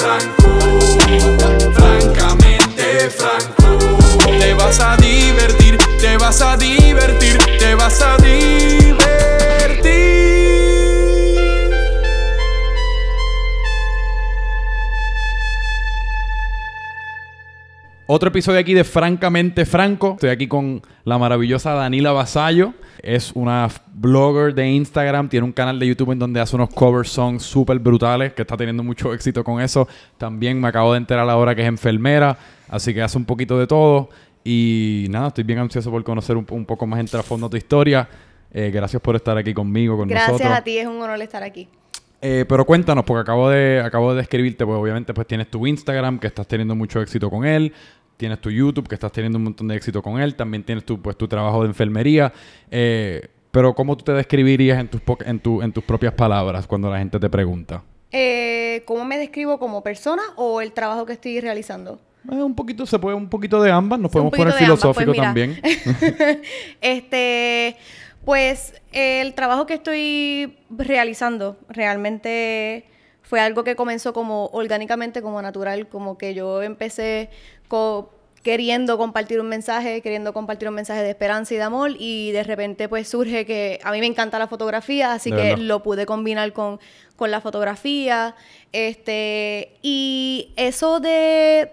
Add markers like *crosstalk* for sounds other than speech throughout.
franco, francamente franco. Te vas a divertir, te vas a divertir, te vas a divertir. Otro episodio aquí de Francamente Franco. Estoy aquí con la maravillosa Danila Basallo. Es una blogger de Instagram. Tiene un canal de YouTube en donde hace unos cover songs súper brutales. Que está teniendo mucho éxito con eso. También me acabo de enterar ahora que es enfermera. Así que hace un poquito de todo. Y nada, estoy bien ansioso por conocer un, un poco más en trasfondo tu historia. Eh, gracias por estar aquí conmigo, con Gracias nosotros. a ti, es un honor estar aquí. Eh, pero cuéntanos, porque acabo de, acabo de escribirte, pues obviamente pues tienes tu Instagram, que estás teniendo mucho éxito con él, tienes tu YouTube, que estás teniendo un montón de éxito con él, también tienes tu, pues, tu trabajo de enfermería, eh, pero ¿cómo tú te describirías en tus, en, tu, en tus propias palabras cuando la gente te pregunta? Eh, ¿Cómo me describo como persona o el trabajo que estoy realizando? Eh, un poquito, se puede un poquito de ambas, nos Sí, podemos poner ambas, pues, filosófico mira. también. *laughs* este, pues el trabajo que estoy realizando realmente fue algo que comenzó como orgánicamente, como natural, como que yo empecé co- queriendo compartir un mensaje, queriendo compartir un mensaje de esperanza y de amor y de repente pues surge que a mí me encanta la fotografía, así De que verdad. lo pude combinar con, con la fotografía, este, y eso de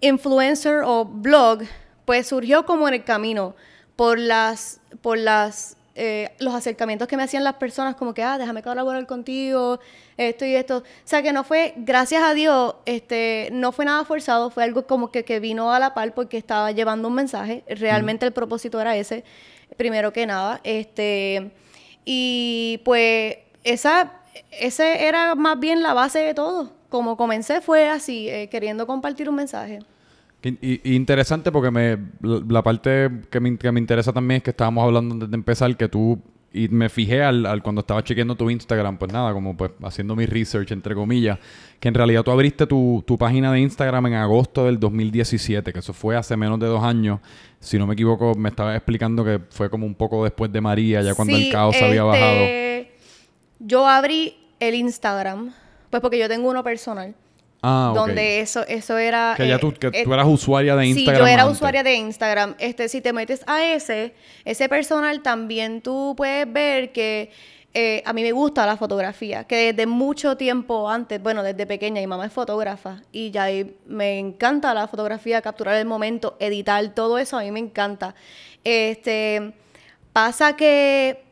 influencer o blog, pues surgió como en el camino por las, por las, eh, los acercamientos que me hacían las personas, como que, ah, déjame colaborar contigo, esto y esto. O sea, que no fue, gracias a Dios, este, no fue nada forzado, fue algo como que, que vino a la par porque estaba llevando un mensaje. Realmente el propósito era ese, primero que nada. Este, y pues esa, ese era más bien la base de todo. Como comencé fue así, eh, queriendo compartir un mensaje. Y, interesante porque me, la, la parte que me, que me interesa también es que estábamos hablando antes de empezar que tú, y me fijé al, al cuando estaba chequeando tu Instagram, pues nada, como pues haciendo mi research, entre comillas, que en realidad tú abriste tu, tu página de Instagram en agosto del 2017, que eso fue hace menos de dos años. Si no me equivoco, me estaba explicando que fue como un poco después de María, ya cuando Sí, el caos había bajado. este, Yo abrí el Instagram, pues porque yo tengo uno personal, Ah, donde eso, eso era... Que ya eh, tú, que eh, tú eras usuaria de Instagram. Sí, yo era antes. usuaria de Instagram. Este, si te metes a ese, ese personal también tú puedes ver que eh, a mí me gusta la fotografía, que desde mucho tiempo antes, bueno, desde pequeña, mi mamá es fotógrafa y ya me encanta la fotografía, capturar el momento, editar, todo eso a mí me encanta. Este, pasa que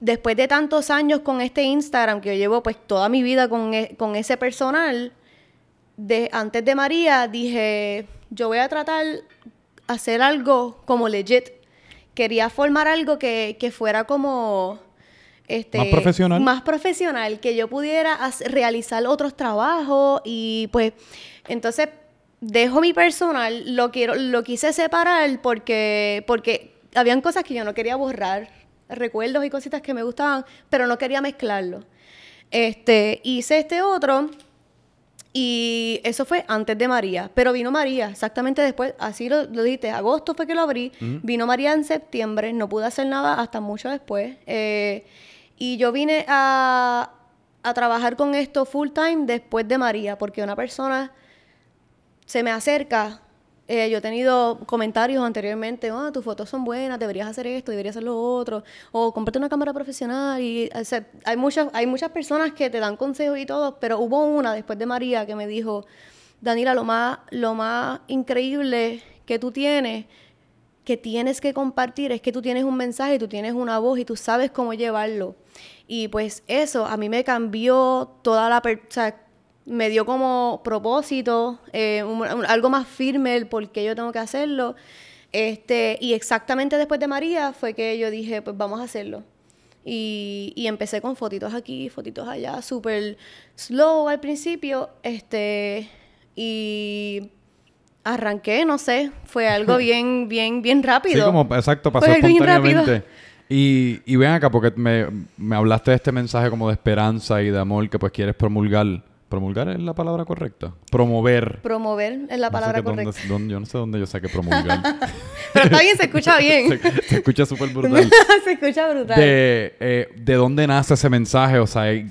después de tantos años con este Instagram, que yo llevo pues toda mi vida con, e- con ese personal, de, antes de María dije, yo voy a tratar hacer algo como legit. Quería formar algo que, que fuera como... Este, Más profesional. Más profesional, que yo pudiera hacer- realizar otros trabajos y pues entonces dejo mi personal, lo quiero, lo quise separar porque, porque habían cosas que yo no quería borrar, recuerdos y cositas que me gustaban, pero no quería mezclarlo. Este, hice este otro y eso fue antes de María, pero vino María exactamente después, así lo, lo dijiste, agosto fue que lo abrí, vino María en septiembre, no pude hacer nada hasta mucho después, eh, y yo vine a, a trabajar con esto full time después de María, porque una persona se me acerca, eh, yo he tenido comentarios anteriormente, ah, tus fotos son buenas, deberías hacer esto, deberías hacer lo otro, o cómprate una cámara profesional. Y, o sea, hay, muchas, hay muchas personas que te dan consejos y todo, pero hubo una después de María que me dijo, Danila, lo más, lo más increíble que tú tienes, que tienes que compartir, es que tú tienes un mensaje, tú tienes una voz y tú sabes cómo llevarlo. Y pues eso a mí me cambió toda la... o sea, me dio como propósito, eh, un- un- algo más firme el por qué yo tengo que hacerlo. Este, y exactamente después de María fue que yo dije, pues vamos a hacerlo. Y, y empecé con fotitos aquí, fotitos allá, súper slow al principio. Este, y arranqué, no sé, fue algo *laughs* bien, bien, bien rápido. Sí, como, exacto, pasó Fue bien espontáneamente. Y, y ven acá, porque me, me hablaste de este mensaje como de esperanza y de amor que pues quieres promulgar. ¿Promulgar es la palabra correcta? Promover. Promover es la No sé palabra dónde- correcta. dónde- yo no sé dónde yo saqué promulgar. *laughs* Pero está bien, se escucha *laughs* bien. se, se escucha súper *laughs* brutal. se escucha brutal. De, eh, ¿De dónde nace ese mensaje? O sea, y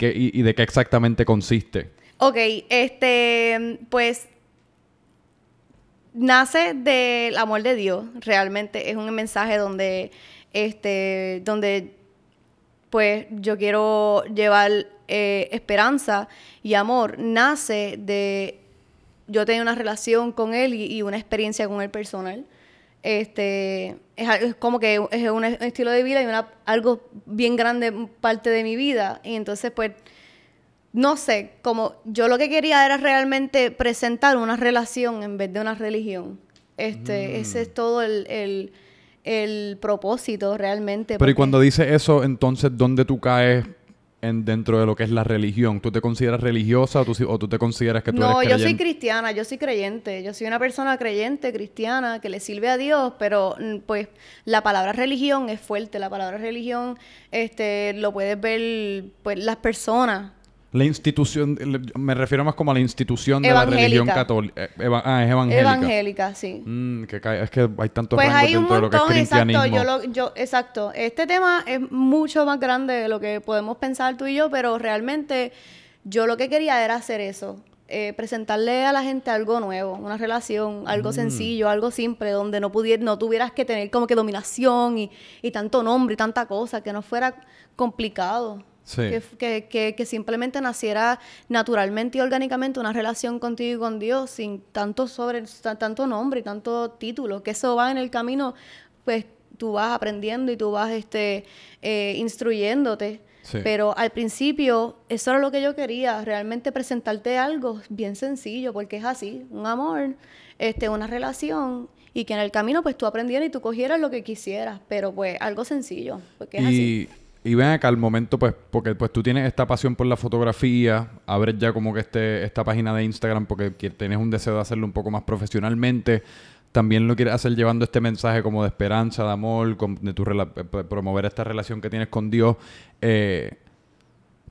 de qué exactamente consiste? Ok, este, pues nace del amor de Dios, realmente es un mensaje donde, este, donde, pues yo quiero llevar eh, esperanza y amor, nace de yo tenía una relación con él y, una experiencia con él personal. Este, es, como que es un, estilo de vida y una, algo bien grande parte de mi vida. Y entonces, pues, no sé, como yo lo que quería era realmente presentar una relación en vez de una religión. Este, mm. Ese es todo el, propósito realmente. Pero y cuando dice eso, entonces, ¿dónde tú caes en, dentro de lo que es la religión? ¿Tú te consideras religiosa o tú, o tú te consideras que tú no, eres No, yo soy cristiana, yo soy creyente. Yo soy una persona creyente, cristiana, que le sirve a Dios, pero mm, pues la palabra religión es fuerte. La palabra religión este, lo puedes ver pues las personas la institución, me refiero más como a la institución de la religión católica. Eh, ah, es evangélica. Evangélica, sí. Mm, que es que hay tantos pues rangos dentro de lo que es cristianismo. Exacto, yo, yo, exacto. Este tema es mucho más grande de lo que podemos pensar tú y yo, pero realmente yo lo que quería era hacer eso. Eh, presentarle a la gente algo nuevo, una relación, algo mm. sencillo, algo simple, donde no, pudiera, no tuvieras que tener como que dominación y, y tanto nombre y tanta cosa, que no fuera complicado. Que, que, simplemente naciera naturalmente y orgánicamente una relación contigo y con Dios sin tanto sobre tanto nombre y tanto título, que eso va en el camino, pues tú vas aprendiendo y tú vas este eh, instruyéndote. Pero al principio eso era lo que yo quería, realmente presentarte algo bien sencillo, porque es así, un amor, este, una relación y que en el camino pues tú aprendieras y tú cogieras lo que quisieras, pero pues algo sencillo, porque es así. Y ven acá al momento, pues, porque pues tú tienes esta pasión por la fotografía, abres ya como que este, esta página de Instagram porque tienes un deseo de hacerlo un poco más profesionalmente. También lo quieres hacer llevando este mensaje como de esperanza, de amor, de tu promover esta relación que tienes con Dios. Eh,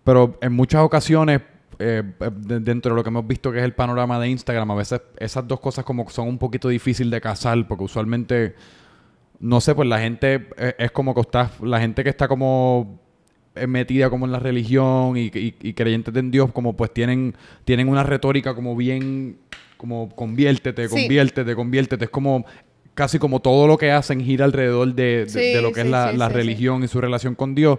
pero en muchas ocasiones, eh, dentro de lo que hemos visto que es el panorama de Instagram, a veces esas dos cosas como son un poquito difícil de casar, porque usualmente no sé, pues la gente eh, es, como que está, la gente que está como eh, metida como en la religión y, y, creyentes en Dios, como pues tienen, tienen una retórica como bien, como conviértete, conviértete, conviértete. Es como casi como todo lo que hacen gira alrededor de, lo que es la, la religión y su relación con Dios.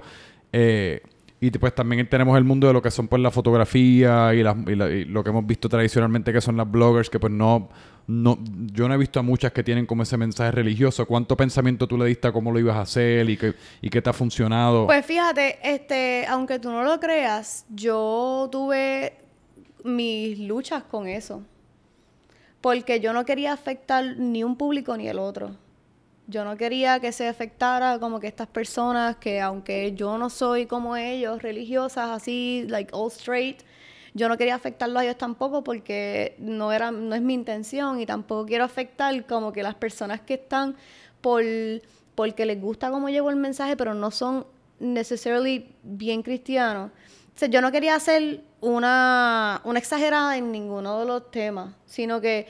Eh, y pues también tenemos el mundo de lo que son pues la fotografía y, lo que hemos visto tradicionalmente que son las bloggers, que pues no, no, yo no he visto a muchas que tienen como ese mensaje religioso. ¿Cuánto pensamiento tú le diste a cómo lo ibas a hacer y qué, y qué te ha funcionado? Pues fíjate, este, aunque tú no lo creas, yo tuve mis luchas con eso. Porque yo no quería afectar ni un público ni el otro. Yo no quería que se afectara como que estas personas que aunque yo no soy como ellos, religiosas, así, like all straight, yo no quería afectarlos a ellos tampoco porque no era no es mi intención y tampoco quiero afectar como que las personas que están por porque les gusta cómo llevo el mensaje, pero no son necesariamente bien cristianos. O sea, yo no quería hacer una, una exagerada en ninguno de los temas, sino que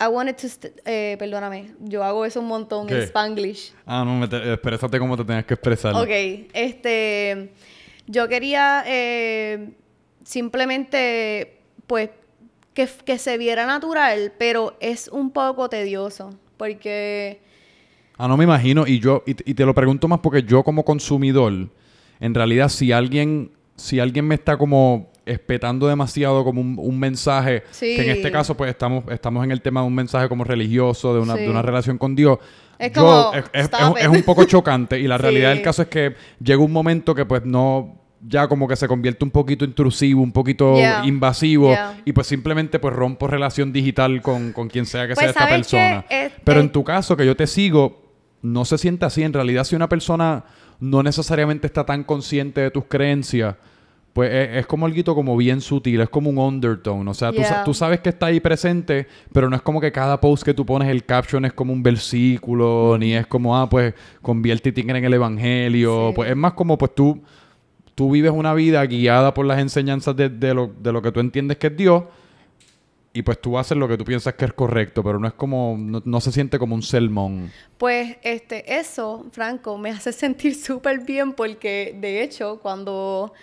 I wanted to, eh, perdóname, yo hago eso un montón en Spanglish. Ah, no, me te, exprésate como te tenías que expresar. Ok, este, yo quería eh, simplemente, pues, que, que, se viera natural, pero es un poco tedioso, porque... Ah, no me imagino, y yo, y, y te lo pregunto más porque yo como consumidor, en realidad si alguien, si alguien me está como espetando demasiado como un, mensaje, que en este caso pues estamos, estamos en el tema de un mensaje como religioso, de una, de una relación con Dios. Es, como, es, un poco chocante y la *laughs* realidad del caso es que llega un momento que pues no ya como que se convierte un poquito intrusivo, un poquito invasivo y pues simplemente pues rompo relación digital con, quien sea que sea pues, esta persona. Pero en tu caso que yo te sigo, no se siente así. En realidad si una persona no necesariamente está tan consciente de tus creencias, pues es, como algo como bien sutil, es como un undertone. O sea, tú, sabes que está ahí presente, pero no es como que cada post que tú pones el caption es como un versículo, ni es como, ah, pues conviértete en el evangelio. Pues es más como, pues tú, tú vives una vida guiada por las enseñanzas de, lo, de lo que tú entiendes que es Dios. Y pues tú haces lo que tú piensas que es correcto, pero no es como, no, no se siente como un sermón. Pues este, eso, Franco, me hace *laughs* sentir súper bien porque de hecho cuando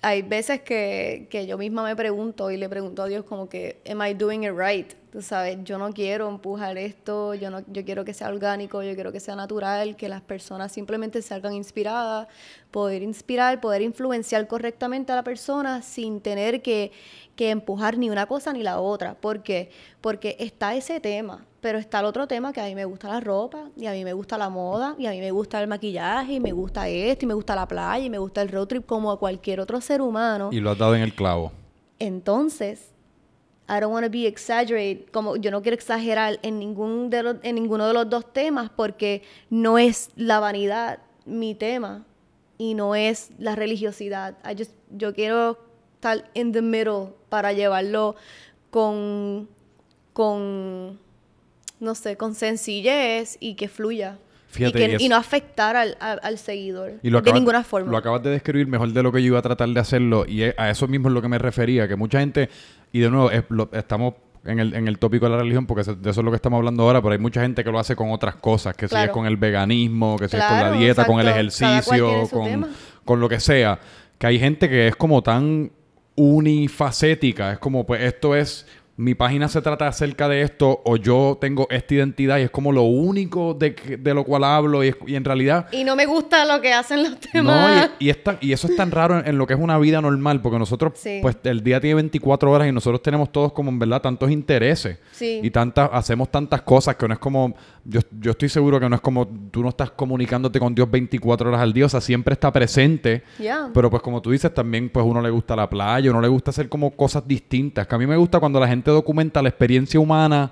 hay veces que, que yo misma me pregunto y le pregunto a Dios como que, ¿am I doing it right? Tú sabes, yo no quiero empujar esto, yo, no, yo quiero que sea orgánico, yo quiero que sea natural, que las personas simplemente salgan inspiradas, poder inspirar, poder influenciar correctamente a la persona sin tener que, que empujar ni una cosa ni la otra. ¿Por qué? Porque está ese tema, pero está el otro tema que a mí me gusta la ropa, y a mí me gusta la moda, y a mí me gusta el maquillaje, y me gusta esto, y me gusta la playa, y me gusta el road trip como a cualquier otro ser humano. Y lo has dado en el clavo. Entonces, I don't want to be exaggerate, como yo no quiero exagerar en ningún de los, en ninguno de los dos temas porque no es la vanidad mi tema y no es la religiosidad. I just, yo quiero estar in the middle para llevarlo con con no sé, con sencillez y que fluya. Fíjate, y, y que, es- y no afectar al, al- al seguidor Y lo de acabas- ninguna forma. Lo acabas de describir mejor de lo que yo iba a tratar de hacerlo. Y a eso mismo es lo que me refería. Que mucha gente, y de nuevo, es- lo- estamos en el, en el tópico de la religión, porque de eso es lo que estamos hablando ahora, pero hay mucha gente que lo hace con otras cosas, que si es Claro. con el veganismo, que si es con la Claro, dieta, con el ejercicio, con, con lo que sea. Que hay gente que es como tan unifacética. Es como, pues esto es mi página se trata acerca de esto o yo tengo esta identidad y es como lo único de, de lo cual hablo y, es- y en realidad Y no me gusta lo que hacen los no, demás. y, y, es tan- y eso es tan raro en, en lo que es una vida normal, porque nosotros, Sí. pues el día tiene 24 horas y nosotros tenemos todos como en verdad tantos intereses. Sí. Y tantas, hacemos tantas cosas que no es como, yo, yo estoy seguro que no es como, tú no estás comunicándote con Dios 24 horas al día, o sea, siempre está presente. Ya. Pero pues como tú dices, también pues uno le gusta la playa, uno le gusta hacer como cosas distintas. Que a mí me gusta cuando la gente documenta la experiencia humana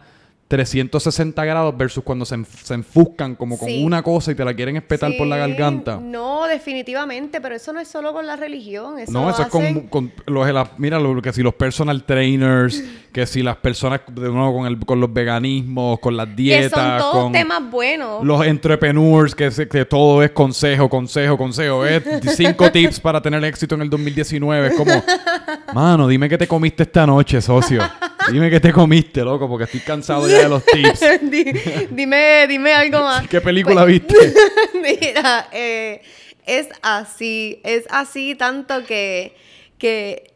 360 grados versus cuando se, enf- se enfuscan como con Sí. una cosa y te la quieren espetar por la garganta. No, definitivamente, pero eso no es solo con la religión. Eso No, eso es con, con los, la- mira, lo, que si los personal trainers, *laughs* que si las personas, de nuevo, con, el, con los veganismos, con las que dietas, son todos con temas buenos. los entrepreneurs, que, se- que todo es consejo, consejo, consejo. Es cinco *laughs* tips para tener éxito en el 2019. Es como, mano, dime qué te comiste esta noche, socio. *laughs* Dime qué te comiste, loco, porque estoy cansado ya de los tips. *laughs* Di- dime, dime algo más. ¿Qué película Pues- viste? *laughs* Mira, eh, es así, es así tanto que, que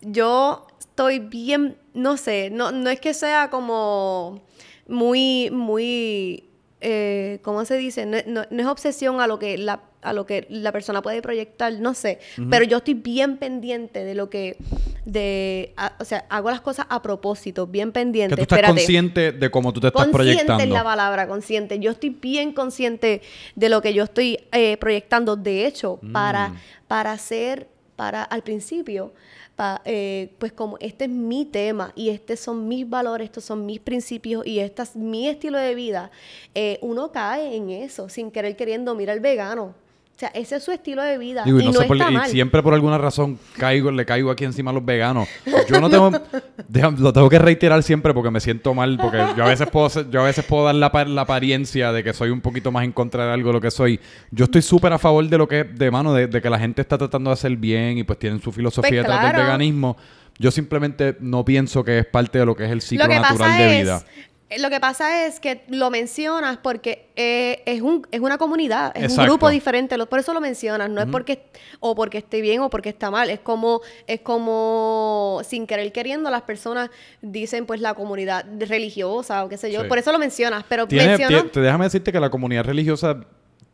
yo estoy bien, no sé, no, no es que sea como muy, muy, eh, ¿cómo se dice? No, no- no es obsesión a lo que la a lo que la persona puede proyectar, no sé, pero yo estoy bien pendiente de lo que, de, a- o sea, hago las cosas a propósito, bien pendiente. Que tú estás Espérate consciente de cómo tú te estás consciente proyectando. es la palabra, consciente. Yo estoy bien consciente de lo que yo estoy eh, proyectando. De hecho, Mm. para, para hacer, para al principio, pa- eh, pues como este es mi tema y estos son mis valores, estos son mis principios y este es mi estilo de vida, eh, uno cae en eso sin querer queriendo. Mira el vegano. O sea, ese es su estilo de vida Digo, y no no, sé por- está y mal. siempre por alguna razón caigo, le caigo aquí encima a los veganos. Yo no tengo, *laughs* lo tengo que reiterar siempre porque me siento mal, porque yo a veces puedo, ser- yo a veces puedo dar la, pa- la apariencia de que soy un poquito más en contra de algo de lo que soy. Yo estoy súper a favor de lo que, de mano, de, de que la gente está tratando de hacer bien y pues tienen su filosofía Pues detrás del veganismo. Yo simplemente no pienso que es parte de lo que es el ciclo natural de vida. Lo que pasa es que lo mencionas porque eh, es, un, es una comunidad, es Exacto. un grupo diferente, lo- por eso lo mencionas, no es porque o porque esté bien o porque está mal, es como es como sin querer queriendo las personas dicen pues la comunidad religiosa o qué sé yo, Sí. por eso lo mencionas, pero te- déjame decirte que la comunidad religiosa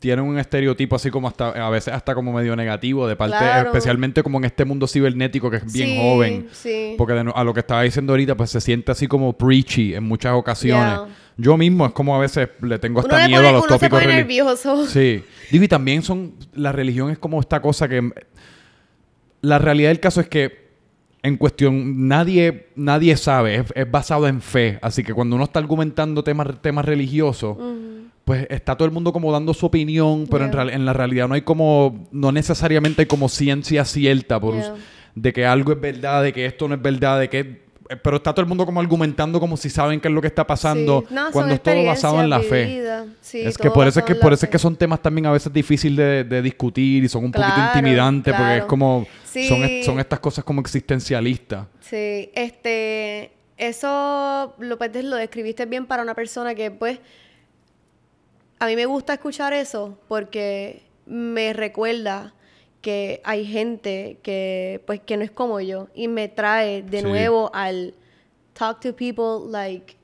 tiene un estereotipo así como hasta a veces hasta como medio negativo de parte Claro. especialmente como en este mundo cibernético que es bien Sí, joven sí. porque de a lo que estaba diciendo ahorita pues se siente así como preachy en muchas ocasiones Yeah. yo mismo es como a veces le tengo uno, hasta le miedo pone- a los uno tópicos pone reli- nervioso. Sí. Digo, y también son. La religión es como esta cosa que. La realidad del caso es que. En cuestión, nadie, nadie sabe, es, es basado en fe. Así que cuando uno está argumentando temas, temas religiosos, pues está todo el mundo como dando su opinión, pero en, Yeah. real- en la realidad no hay como, no necesariamente hay como ciencia cierta por, Yeah. de que algo es verdad, de que esto no es verdad, de que... Pero está todo el mundo como argumentando como si saben qué es lo que está pasando, Sí. No, son cuando es todo basado en la fe. experiencias vividas. Sí, es que por eso es que en por eso es fe. que son temas también a veces difíciles de, de discutir y son un poquito Claro, intimidantes porque es como Sí. son, son estas cosas como existencialistas. Sí, este, eso lo, pues, lo describiste bien para una persona que, pues, a mí me gusta escuchar eso porque me recuerda que hay gente que pues que no es como yo y me trae de Sí. nuevo al talk to people like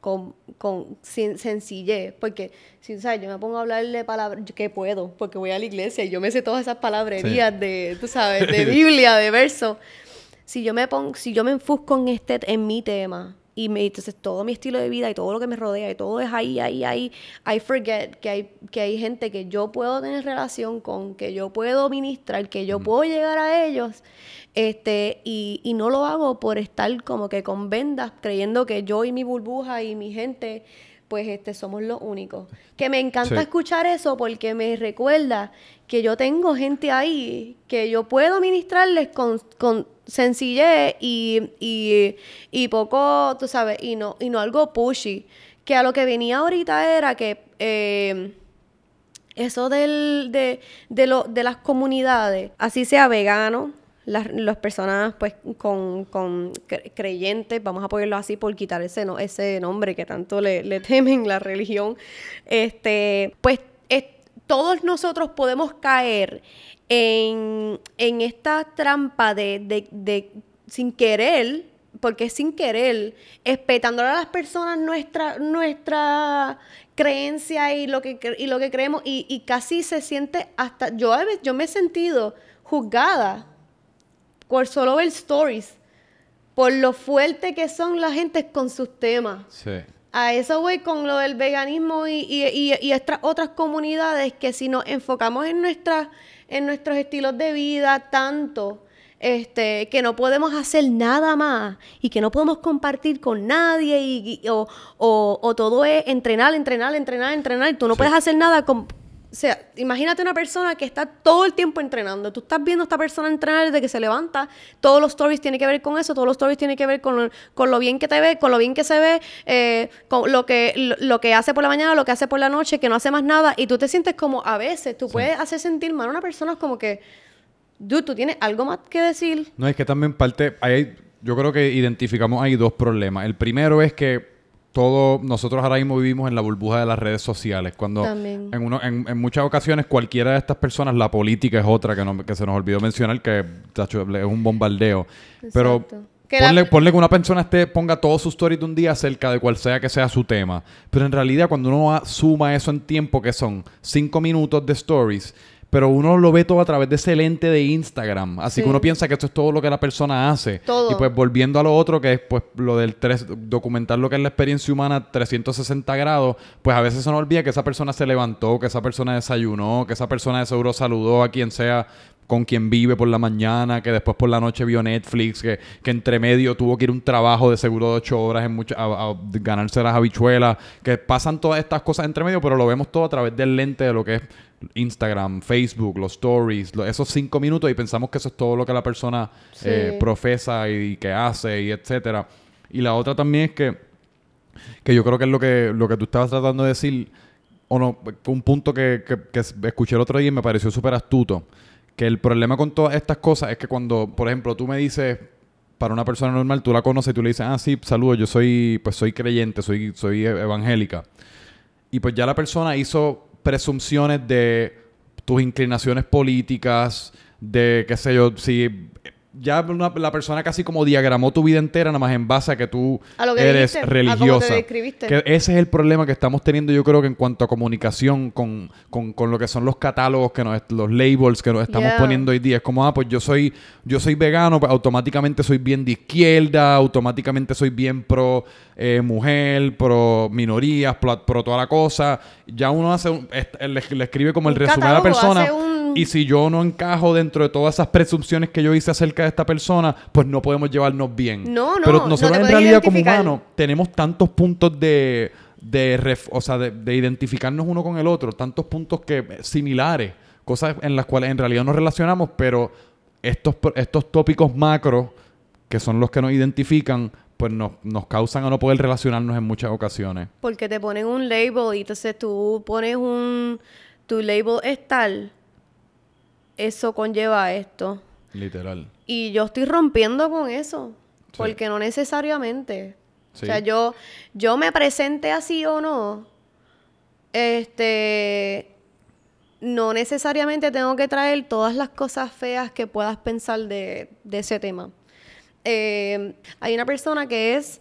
con, con sin, sencillez, porque si ¿sabes? yo me pongo a hablarle palabras que puedo, porque voy a la iglesia y yo me sé todas esas palabrerías de, tú sabes, de *laughs* Biblia, de verso. Si yo me pongo, si yo me enfusco en este, en mi tema, y me, entonces todo mi estilo de vida y todo lo que me rodea y todo es ahí, ahí, ahí, I forget que hay, que hay gente que yo puedo tener relación con, que yo puedo ministrar, que yo puedo llegar a ellos, este, y, y no lo hago por estar como que con vendas, creyendo que yo y mi burbuja y mi gente, pues este, somos los únicos. Que me encanta Sí. escuchar eso porque me recuerda que yo tengo gente ahí que yo puedo ministrarles con, con sencillez y, y, y poco, tú sabes, y no, y no algo pushy. Que a lo que venía ahorita era que eh, eso del, de, de, lo, de las comunidades, así sea vegano, las, las personas pues con, con cre- creyentes, vamos a ponerlo así por quitar ese, no, ese nombre que tanto le, le temen la religión, este, pues es- todos nosotros podemos caer en, en esta trampa de, de, de sin querer, porque sin querer, espetándole a las personas nuestra, nuestra creencia y lo que, y lo que creemos, y, y casi se siente hasta, yo, a veces- yo me he sentido juzgada por solo ver stories, por lo fuerte que son la gente con sus temas. Sí. A eso voy con lo del veganismo y, y, y, y estas otras comunidades que si nos enfocamos en, nuestras en nuestros estilos de vida tanto, este, que no podemos hacer nada más y que no podemos compartir con nadie y, y- o, o- o todo es entrenar, entrenar, entrenar, entrenar y tú no Sí. puedes hacer nada con... O sea, imagínate una persona que está todo el tiempo entrenando. Tú estás viendo a esta persona entrenar desde que se levanta. Todos los stories tienen que ver con eso. Todos los stories tienen que ver con lo, con lo bien que te ve, con lo bien que se ve, eh, con lo que, lo, lo que hace por la mañana, lo que hace por la noche, que no hace más nada. Y tú te sientes como, a veces, tú puedes hacer sentir mal a una persona como que, dude, tú tienes algo más que decir. No, es que también parte, hay, yo creo que identificamos ahí dos problemas. El primero es que todo, nosotros ahora mismo vivimos en la burbuja de las redes sociales. Cuando También. en, uno- en, en muchas ocasiones cualquiera de estas personas, la política es otra que, no- que se nos olvidó mencionar, que tacho, es un bombardeo. Pero la- ponle, que una persona esté, ponga todos sus stories de un día acerca de cual sea que sea su tema. Pero en realidad cuando uno suma eso en tiempo, que son cinco minutos de stories, pero uno lo ve todo a través de ese lente de Instagram. Así Sí. que uno piensa que esto es todo lo que la persona hace. Todo. Y pues volviendo a lo otro, que es pues lo del tres, documentar lo que es la experiencia humana 360 grados, pues a veces se nos olvida que esa persona se levantó, que esa persona desayunó, que esa persona de seguro saludó a quien sea con quien vive por la mañana, que después por la noche vio Netflix, que, que entre medio tuvo que ir a un trabajo de seguro de ocho horas en mucha- a, a ganarse las habichuelas, que pasan todas estas cosas entre medio, pero lo vemos todo a través del lente de lo que es Instagram, Facebook, los stories, esos cinco minutos y pensamos que eso es todo lo que la persona Sí. eh, profesa y que hace y etcétera. Y la otra también es que, que yo creo que es lo que, lo que tú estabas tratando de decir, o no, un punto que, que- que escuché el otro día y me pareció súper astuto, que el problema con todas estas cosas es que cuando, por ejemplo, tú me dices, para una persona normal, tú la conoces y tú le dices, ah, sí, saludos, yo soy, pues soy creyente, soy, soy evangélica. Y pues ya la persona hizo presunciones de tus inclinaciones políticas, de qué sé yo, si ya una- la persona casi como diagramó tu vida entera nada más en base a que tú A lo que eres dijiste, a cómo te religiosa. Que ese es el problema que estamos teniendo yo creo que en cuanto a comunicación con, con- con lo que son los catálogos, que nos, los labels que nos estamos Yeah. poniendo hoy día. Es como, ah, pues yo soy, yo soy vegano, pues automáticamente soy bien de izquierda, automáticamente soy bien pro eh, mujer, pro minorías, pro, pro toda la cosa. Ya uno hace un- est- le, le escribe como el resumen a la persona. un- Y si yo no encajo dentro de todas esas presunciones que yo hice acerca de esta persona, pues no podemos llevarnos bien. No, no, Pero no nosotros en realidad como humanos tenemos tantos puntos de, de, ref- o sea, de, de identificarnos uno con el otro, tantos puntos que eh, similares, cosas en las cuales en realidad nos relacionamos, pero estos, estos tópicos macro, que son los que nos identifican, pues nos, nos causan a no poder relacionarnos en muchas ocasiones. Porque te ponen un label y entonces tú pones un... Tu label es tal. Eso conlleva esto. Literal. Y yo estoy rompiendo con eso. Sí. Porque no necesariamente. Sí. O sea, yo, yo me presente así o no. Este. no necesariamente tengo que traer todas las cosas feas que puedas pensar de, de ese tema. Eh, hay una persona que es,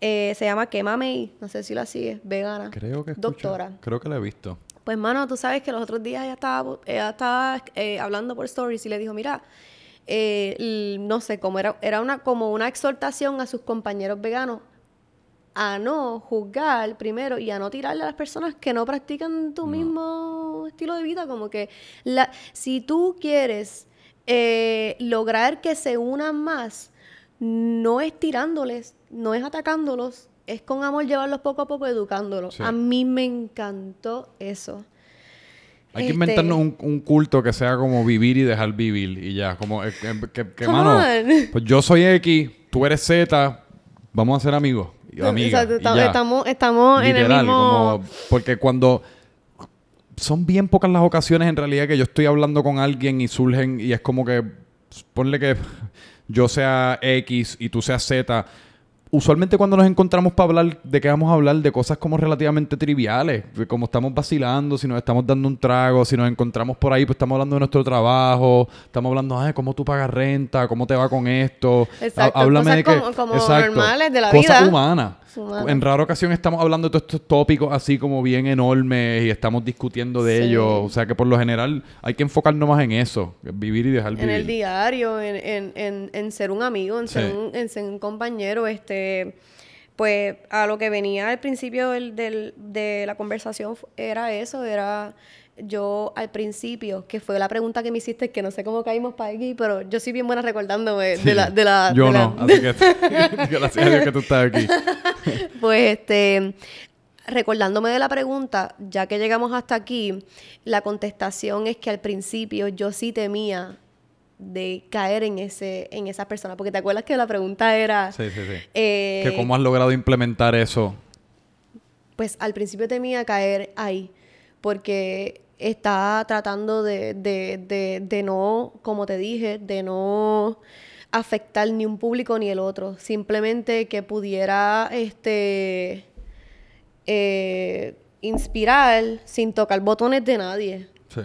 eh, se llama Kema May, no sé si la sigue, vegana. Creo que escucho- Doctora. Creo que la he visto. Pues, mano, tú sabes que los otros días ella estaba, ella estaba eh, hablando por stories y le dijo, mira, eh, no sé, como era, era una, como una exhortación a sus compañeros veganos a no juzgar primero y a no tirarle a las personas que no practican tu mismo estilo de vida. Como que la, si tú quieres eh, lograr que se unan más, no es tirándoles, no es atacándolos, es con amor llevarlos poco a poco educándolos. Sí. A mí me encantó eso. Hay que Este- inventarnos un, un culto que sea como vivir y dejar vivir y ya. Como eh, que, que- mano, pues yo soy X, tú eres Z, vamos a ser amigos y amigas. Exacto, y estamos, ya. estamos, estamos en el Literal, mismo... como porque cuando son bien pocas las ocasiones en realidad que yo estoy hablando con alguien y surgen y es como que ponle que yo sea X y tú seas Z. Usualmente cuando nos encontramos para hablar de qué vamos a hablar, de cosas como relativamente triviales, de como estamos vacilando, si nos estamos dando un trago, si nos encontramos por ahí, pues estamos hablando de nuestro trabajo, estamos hablando, ay, cómo tú pagas renta, cómo te va con esto. Exacto, Há- Háblame cosas de que, como- como exacto, normales de la cosas vida. humanas. En rara ocasión estamos hablando de todos estos tópicos así como bien enormes y estamos discutiendo de Sí. ellos. O sea que por lo general hay que enfocarnos más en eso, vivir y dejar en vivir. el diario, en, en, en, en ser un amigo, en ser, Sí. un, en ser un compañero, este, pues a lo que venía al principio del, del- de la conversación era eso, era yo al principio, que fue la pregunta que me hiciste, que no sé cómo caímos para aquí, pero yo soy bien buena recordándome Sí. de la... De la Yo de la- no, así que *laughs* *laughs* gracias a Dios que tú estás aquí. *laughs* Pues este, recordándome de la pregunta, ya que llegamos hasta aquí, la contestación es que al principio yo sí temía de caer en ese en esa persona, porque te acuerdas que la pregunta era Sí, sí, sí. eh, que cómo has logrado implementar eso. pues al principio temía caer ahí, porque estaba tratando de, de, de, de no, como te dije, de no afectar ni un público ni el otro, simplemente que pudiera este eh, inspirar sin tocar botones de nadie. Sí.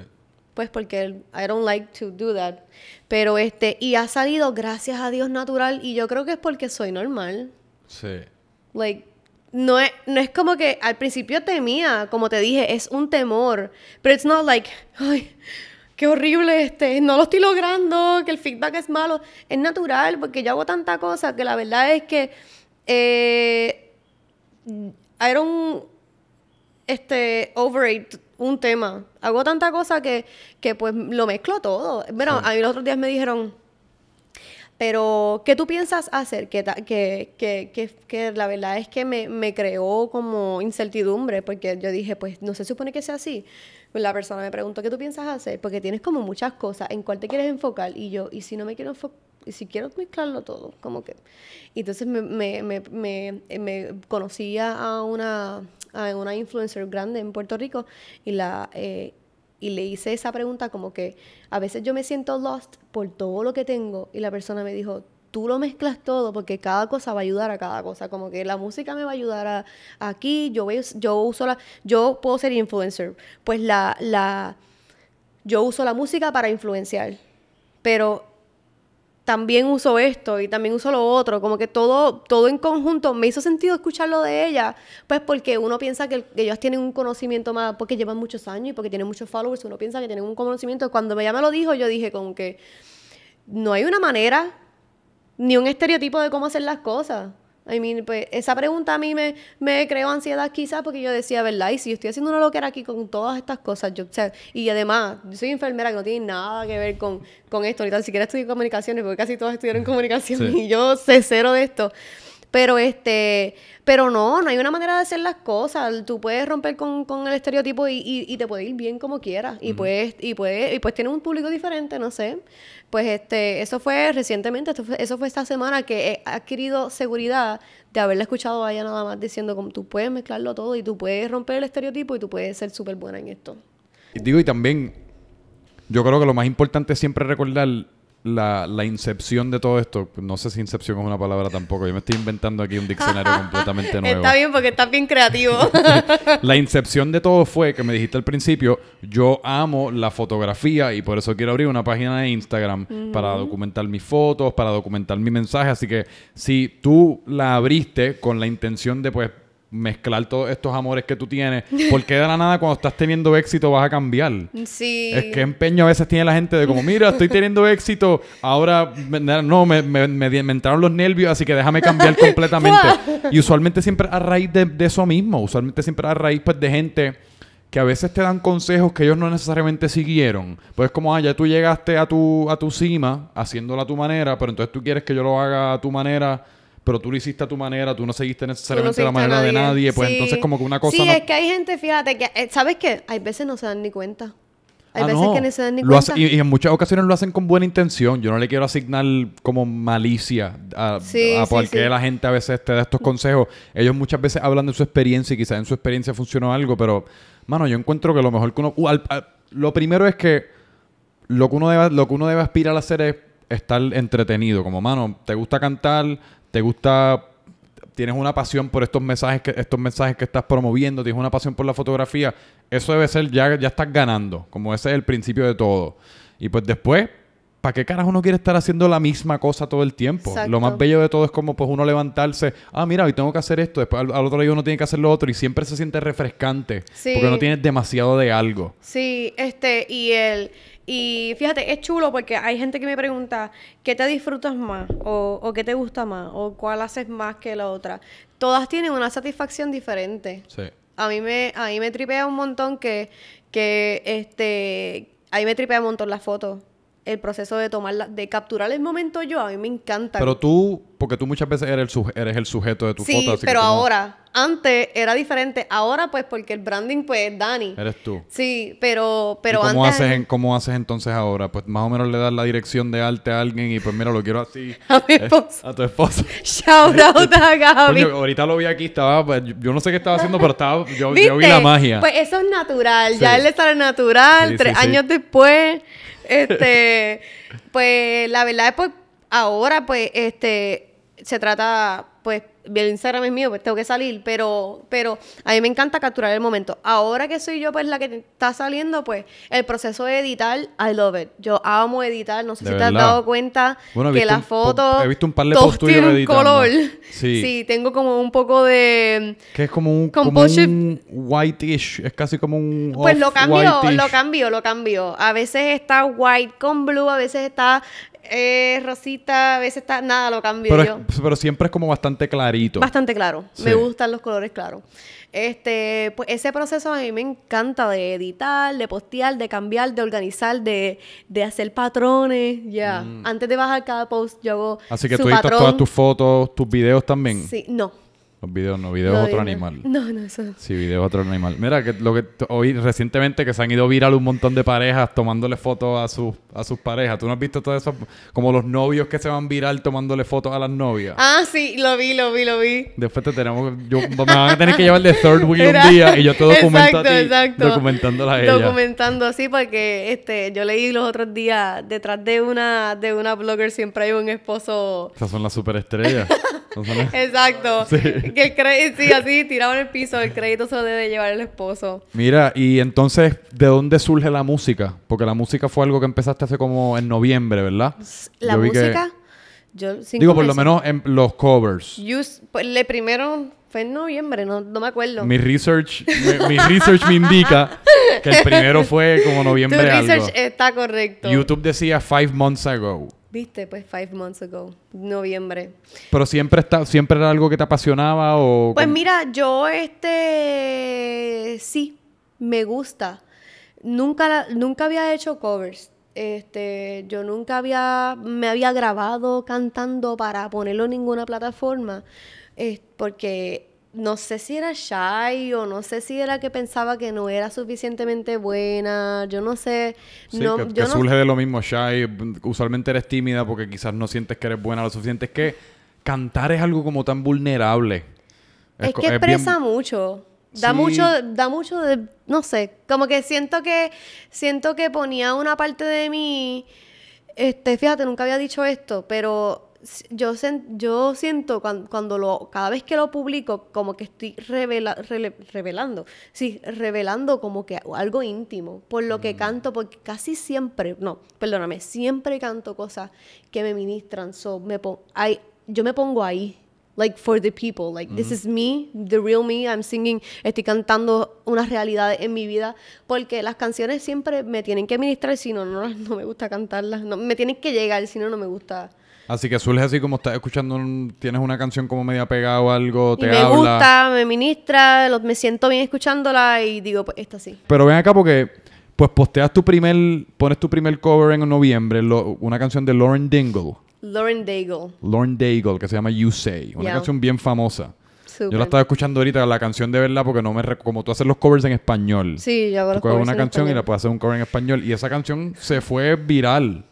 Pues porque I don't like to do that. Pero este, y ha salido, gracias a Dios, natural. Y yo creo que es porque soy normal. Sí. Like, no es, no es como que al principio temía, como te dije, es un temor. Pero it's not like, ay, qué horrible este, no lo estoy logrando, que el feedback es malo. Es natural, porque yo hago tanta cosa que la verdad es que eh, I don't este, overrate un tema. Hago tanta cosa que, que pues lo mezclo todo. Bueno, Sí. a mí los otros días me dijeron, pero, ¿qué tú piensas hacer? Que, que, que, que la verdad es que me, me creó como incertidumbre, porque yo dije, pues no se supone que sea así. La persona me preguntó, ¿qué tú piensas hacer? Porque tienes como muchas cosas, ¿en cuál te quieres enfocar? Y yo, ¿y si no me quiero enfocar? Y si quiero mezclarlo todo, como que... Y entonces me, me, me, me, me conocía a una, a una influencer grande en Puerto Rico y la... eh, y le hice esa pregunta como que a veces yo me siento lost por todo lo que tengo y la persona me dijo, tú lo mezclas todo porque cada cosa va a ayudar a cada cosa, como que la música me va a ayudar a, aquí, yo, yo uso la, yo puedo ser influencer, pues la, la, yo uso la música para influenciar, pero también uso esto y también uso lo otro, como que todo, todo en conjunto me hizo sentido escucharlo de ella, pues porque uno piensa que, que ellos tienen un conocimiento más, porque llevan muchos años y porque tienen muchos followers, uno piensa que tienen un conocimiento. Cuando ella me lo dijo, yo dije como que no hay una manera ni un estereotipo de cómo hacer las cosas. I mean, pues esa pregunta a mí me, me creó ansiedad quizás porque yo decía, ¿verdad? Y si yo estoy haciendo una loquera aquí con todas estas cosas, yo, o sea, y además, yo soy enfermera que no tiene nada que ver con, con esto, ni tan siquiera estudié comunicaciones, porque casi todos estudiaron comunicación Sí. y yo sé cero de esto. Pero este, pero no, no hay una manera de hacer las cosas. Tú puedes romper con, con el estereotipo y, y, y te puede ir bien como quieras. Y puedes, y puedes, y pues tienes un público diferente, no sé. Pues este, eso fue recientemente, esto fue- eso fue esta semana que he adquirido seguridad de haberla escuchado a ella nada más diciendo como tú puedes mezclarlo todo y tú puedes romper el estereotipo y tú puedes ser súper buena en esto. Y digo, y también, yo creo que lo más importante es siempre recordar la, la incepción de todo esto, no sé si incepción es una palabra tampoco, yo me estoy inventando aquí un diccionario completamente *laughs* nuevo. Está bien porque estás bien creativo. *laughs* La incepción de todo fue que me dijiste al principio, yo amo la fotografía y por eso quiero abrir una página de Instagram para documentar mis fotos, para documentar mi mensaje. Así que si tú la abriste con la intención de pues mezclar todos estos amores que tú tienes, ¿por qué de la nada cuando estás teniendo éxito vas a cambiar? sí. Es que empeño a veces tiene la gente de como, mira, estoy teniendo éxito, ahora me- no, me, me- me- entraron los nervios, así que déjame cambiar completamente. *laughs* y usualmente siempre a raíz de, de eso mismo, usualmente siempre a raíz pues, de gente que a veces te dan consejos que ellos no necesariamente siguieron. Pues como, ah, ya tú llegaste a tu, a tu cima haciéndola a tu manera, pero entonces tú quieres que yo lo haga a tu manera. Pero tú lo hiciste a tu manera, tú no seguiste no necesariamente la manera de nadie, pues Sí. entonces como que una cosa Sí, no- es que hay gente, fíjate, que, eh, ¿sabes qué? Hay veces no se dan ni cuenta. Hay Ah, veces no. que no se dan ni Lo cuenta. hace- y, y en muchas ocasiones lo hacen con buena intención. Yo no le quiero asignar como malicia a, Sí, a sí, por qué sí. la gente a veces te da estos consejos. Ellos muchas veces hablan de su experiencia y quizás en su experiencia funcionó algo, pero, mano, yo encuentro que lo mejor que uno... uh, al- al- lo primero es que lo que, uno debe, lo que uno debe aspirar a hacer es estar entretenido. Como, mano, te gusta cantar, te gusta tienes una pasión por estos mensajes que estos mensajes que estás promoviendo, tienes una pasión por la fotografía, eso debe ser ya ya estás ganando, como ese es el principio de todo. Y pues después, ¿para qué carajo uno quiere estar haciendo la misma cosa todo el tiempo? Exacto. Lo más bello de todo es como pues uno levantarse, ah, mira, hoy tengo que hacer esto, después al, al otro día uno tiene que hacer lo otro y siempre se siente refrescante, Sí. porque no tienes demasiado de algo. Sí, este, y el, y fíjate, es chulo porque hay gente que me pregunta, ¿qué te disfrutas más? O, o qué te gusta más? O cuál haces más que la otra. Todas tienen una satisfacción diferente. Sí. A mí me, a mí me tripea un montón que, que este, a mí me tripea un montón la foto. El proceso de tomarla, de capturar el momento yo, a mí me encanta. Pero tú, porque tú muchas veces eres el, suje- eres el sujeto de tu sí, foto, que pero ahora, antes era diferente. Ahora pues porque el branding pues es Dani. eres tú. Sí, pero, pero ¿Y cómo antes... haces, en- cómo haces entonces ahora? Pues más o menos le das la dirección de arte a alguien y pues mira, lo quiero así. *laughs* A mi Eh, esposo. a tu esposa. *laughs* Shout out *laughs* a Gaby. Coño, ahorita lo vi aquí, estaba, pues, yo- no sé qué estaba haciendo, pero estaba, yo, vi la magia. Pues eso es natural. Sí. Ya él le sale natural. Sí, tres sí, sí. años después. Este. *laughs* pues la verdad es pues ahora pues este se trata pues el Instagram es mío, pues tengo que salir, pero pero a mí me encanta capturar el momento. Ahora que soy yo pues la que está saliendo, pues el proceso de editar, I love it. Yo amo editar, no sé De si te has dado cuenta Bueno, que visto la un po- foto he visto un par de posts tuyos color. *laughs* Sí. tengo como un poco de que es como un, como un whitish, es casi como un Pues lo cambio, lo cambio, lo cambio. A veces está white con blue, a veces está eh, rosita, a veces está nada, lo cambio Pero, yo. pero siempre es como bastante clarito. Bastante claro. Sí. Me gustan los colores claros. Este, pues ese proceso a mí me encanta de editar, de postear, de cambiar, de organizar, de, de hacer patrones. Ya. Antes de bajar cada post, yo hago Mm. Así que su tú editas patrón. todas tus fotos, tus videos también. Sí, no. Los videos no, videos no, es otro animal. *laughs* No, no, eso. Sí, video es otro animal. Mira, que lo que oí recientemente que se han ido viral un montón de parejas tomándole fotos a, sus a sus parejas. ¿Tú no has visto todo eso? Como los novios que se van viral tomándole fotos a las novias. Ah, sí, lo vi, lo vi, lo vi. Después te tenemos... Yo, me van a tener que llevar de third wheel Era- un día y yo te documento Exacto, a ti exacto. a ella. Documentando, sí, porque este, yo leí los otros días, detrás de una, de una blogger siempre hay un esposo. Esas son las superestrellas. *laughs* *laughs* Exacto. Sí. Que el sí, así, tirado en el piso, el crédito se lo debe llevar el esposo. Mira, y entonces, ¿de dónde surge la música? Porque la música fue algo que empezaste hace como en noviembre, ¿verdad? La Yo vi que- música, yo digo, por lo menos en los covers. Yo s- pues, le primero fue en noviembre, no, no me acuerdo. Mi research, mi, mi research me indica que el primero fue como *laughs* tu noviembre research algo. está correcto. YouTube decía five months ago. Viste, pues five months ago, noviembre. Pero siempre está, siempre era algo que te apasionaba o Pues mira, yo este sí, me gusta. Nunca, nunca había hecho covers. Este, yo nunca había, me había grabado cantando para ponerlo en ninguna plataforma. eh, porque no sé si era shy o no sé si era que pensaba que no era suficientemente buena. Yo no sé. Sí, no, que, yo que no- surge de lo mismo, Shy. Usualmente eres tímida porque quizás no sientes que eres buena lo suficiente. Es que cantar es algo como tan vulnerable. Es que bien- expresa mucho. Da Sí. mucho, da mucho de, no sé, como que siento que, siento que ponía una parte de mí Este, fíjate, nunca había dicho esto, pero yo, sen- yo siento cuan- cuando, lo, cada vez que lo publico, como que estoy revela- rele- revelando, sí, revelando como que algo íntimo, por lo que canto, porque casi siempre, no, perdóname, siempre canto cosas que me ministran, so me pon- I- yo me pongo ahí, like for the people, like this is me, the real me, I'm singing, estoy cantando unas realidades en mi vida, porque las canciones siempre me tienen que ministrar, si no, no, no me gusta cantarlas, no, me tienen que llegar, si no, no me gusta. Así que surge así como estás escuchando, un- tienes una canción como media pegada o algo, Y te me habla. gusta, me ministra, lo- me siento bien escuchándola y digo, pues esta sí. Pero ven acá porque, pues posteas tu primer, pones tu primer cover en noviembre, lo- una canción de Lauren Dingle, Lauren Daigle. Lauren Daigle, que se llama You Say, una Yeah. canción bien famosa. Yo Súper. la estaba escuchando ahorita, la canción de verdad, porque no me... Como tú haces los covers en español. Sí, yo hago Tú los coges covers una en canción y español. la puedes hacer un cover en español. Y esa canción se fue viral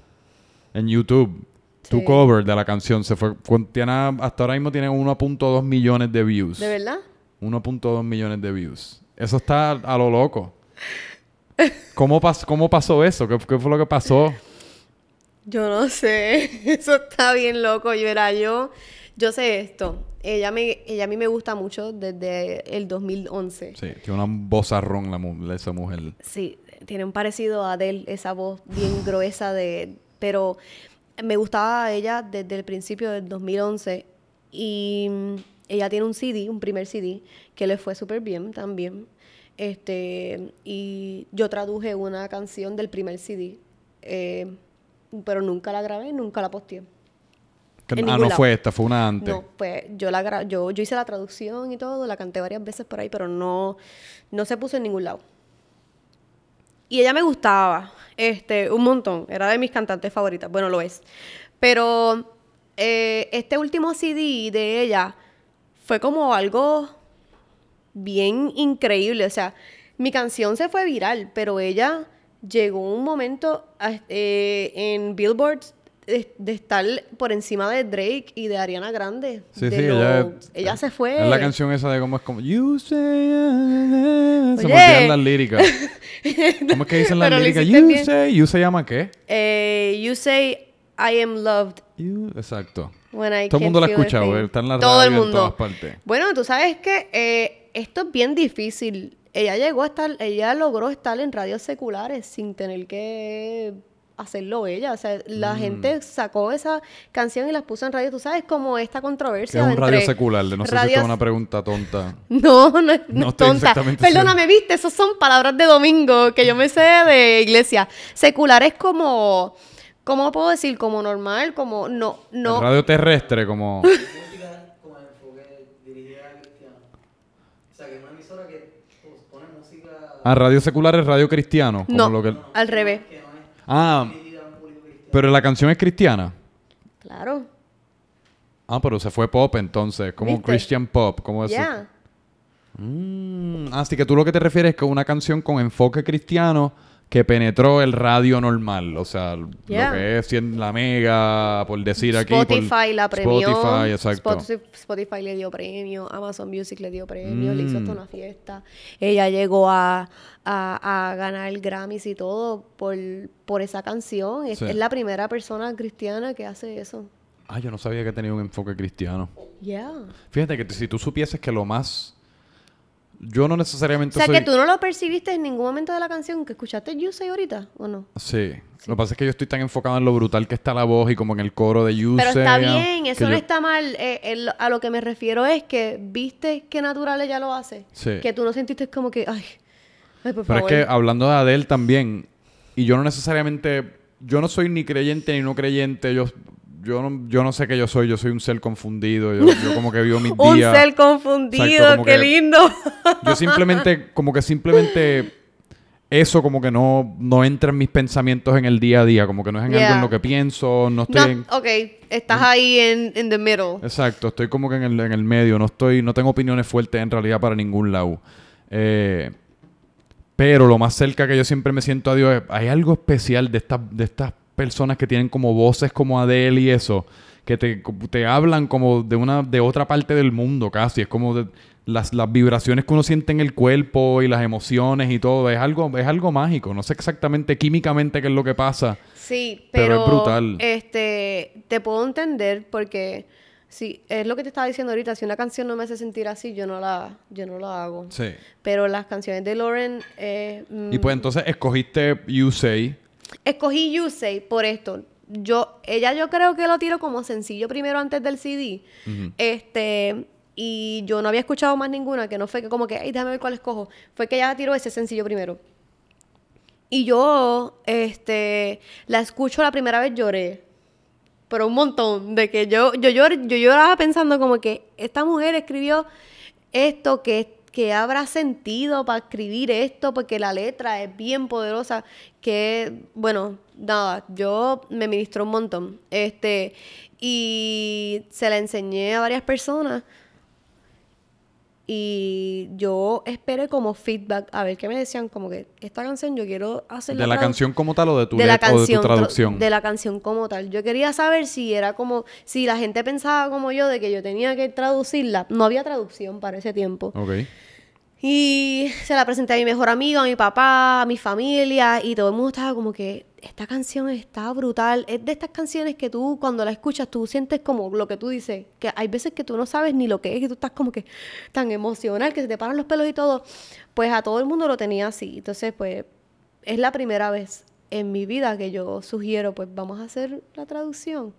en YouTube. Tu cover de la canción se fue... tiene- hasta ahora mismo tiene 1.2 millones de views. ¿De verdad? 1.2 millones de views. Eso está a lo loco. ¿Cómo, pas- cómo pasó eso? ¿Qué, qué fue lo que pasó? Yo no sé, *laughs* eso está bien loco. Yo era yo, yo sé esto. Ella me, ella a mí me gusta mucho desde el 2011. Sí, tiene una vozarrón la, mu- esa mujer. Sí, tiene un parecido a Adele, esa voz bien *laughs* gruesa de, pero me gustaba ella desde el principio del 2011 y mm, ella tiene un CD, un primer CD que le fue súper bien también. Este, y yo traduje una canción del primer CD, eh, pero nunca la grabé, nunca la posteé. En ah, no lado. fue esta, fue una antes. No, pues yo la yo, yo hice la traducción y todo, la canté varias veces por ahí, pero no, no se puso en ningún lado. Y ella me gustaba, este, un montón, era de mis cantantes favoritas, bueno, lo es. Pero eh, este último CD de ella fue como algo bien increíble, o sea, mi canción se fue viral, pero ella llegó un momento eh, en Billboard de, de estar por encima de Drake y de Ariana Grande. Sí, De sí, lo- ella, ella se fue. Es la canción esa de cómo es como You say Se me olvidan las líricas. *laughs* ¿Cómo es que dicen las Pero líricas? You bien. say, you se llama qué? Eh, you say I am loved You- exacto. when I Todo el mundo la escucha, güey, está en la Todo el radio en mundo. todas partes. Bueno, tú sabes que eh, esto es bien difícil. Ella llegó a estar, ella logró estar en radios seculares sin tener que hacerlo ella. O sea, Mm. la gente sacó esa canción y las puso en radio. Tú sabes como esta Que controversia es un entre radio secular. No sé si esto radios- es una pregunta tonta. *laughs* No, no es, no No es estoy tonta. exactamente Perdóname, viste, esos son palabras de domingo que yo me sé de iglesia. Secular es como, ¿cómo puedo decir? Como normal, como no, no. El radio terrestre, como... *laughs* música *laughs* con enfoque dirigida a cristianos. O sea, que es una emisora que pone música Ah, radio secular es radio cristiano. Como No, lo que... al revés. Ah, un pero la canción es cristiana. Claro. Ah, pero se fue pop entonces. Como ¿Viste? Christian pop. Como eso. Ya. Mm, así que tú lo que te refieres es que una canción con enfoque cristiano que penetró el radio normal, o sea, Yeah. lo que es la mega, por decir aquí. por- Spotify la premió. Spotify, exacto. Spotify, Spotify le dio premio. Amazon Music le dio premio. Le hizo Mm. hasta una fiesta. Ella llegó a, a, a ganar Grammys y todo por, por esa canción. Es, Sí. es la primera persona cristiana que hace eso. Ah, yo no sabía que tenía un enfoque cristiano. Yeah. Fíjate que si tú supieses que lo más... Yo no O necesariamente sea, soy... que tú no lo percibiste en ningún momento de la canción. ¿Que escuchaste You Say ahorita o no? Sí. Lo que pasa es que yo estoy tan enfocado en lo brutal que está la voz y como en el coro de You Pero está Say, ah, bien, que eso no yo- está mal. Eh, el- a lo que me refiero es que viste qué natural ella lo hace. Sí. Que tú no sentiste como que, ay, ay por Pero es que hablando de Adele también, y yo no necesariamente, yo no soy ni creyente ni no creyente, yo, yo, no, yo no sé qué yo soy, yo soy un ser confundido, yo, yo como que vivo mis *laughs* Un días. ser confundido, Exacto, qué que- lindo. *laughs* Yo simplemente, como que simplemente eso como que no, no entra en mis pensamientos en el día a día, como que no es en algo Yeah. en lo que pienso, no estoy No, en... ok, estás ahí en in the middle. Exacto, estoy como que en el, en el medio, no estoy, no tengo opiniones fuertes en realidad para ningún lado. Eh, pero lo más cerca que yo siempre me siento a Dios es, hay algo especial de estas, de estas personas que tienen como voces como Adele y eso, que te, te hablan como de una, de otra parte del mundo casi, es como de, las, las vibraciones que uno siente en el cuerpo y las emociones y todo, es algo, es algo mágico. No sé exactamente químicamente qué es lo que pasa. Sí, Pero pero, es brutal. Este, te puedo entender porque sí, es lo que te estaba diciendo ahorita, si una canción no me hace sentir así, yo no la yo no la hago. Sí. Pero las canciones de Lauren eh, Y pues mm, entonces escogiste You Say. Escogí You Say por esto. Yo ella yo creo que lo tiro como sencillo primero antes del CD. Este y yo no había escuchado más ninguna, que no fue que como que, ay, déjame ver cuál escojo. Fue que ella tiró ese sencillo primero. Y yo, este, la escucho la primera vez lloré. Pero un montón. De que yo, yo, llor- yo lloraba pensando como que esta mujer escribió esto, que, que habrá sentido para escribir esto, porque la letra es bien poderosa. Que, bueno, nada, yo me ministró un montón. Este, y se la enseñé a varias personas. Y yo esperé como feedback a ver qué me decían, como que esta canción yo quiero hacer ¿De la canción como tal o de tu, de la let- o de tu canción, tra- traducción? de la canción como tal. Yo quería saber si era como, si la gente pensaba como yo de que yo tenía que traducirla. No había traducción para ese tiempo. Ok. Y se la presenté a mi mejor amigo, a mi papá, a mi familia, y todo el mundo estaba como que, esta canción está brutal. Es de estas canciones que tú, cuando la escuchas, tú sientes como lo que tú dices, que hay veces que tú no sabes ni lo que es, que tú estás como que tan emocional, que se te paran los pelos y todo. Pues a todo el mundo lo tenía así. Entonces, pues, es la primera vez en mi vida que yo sugiero, pues, vamos a hacer la traducción.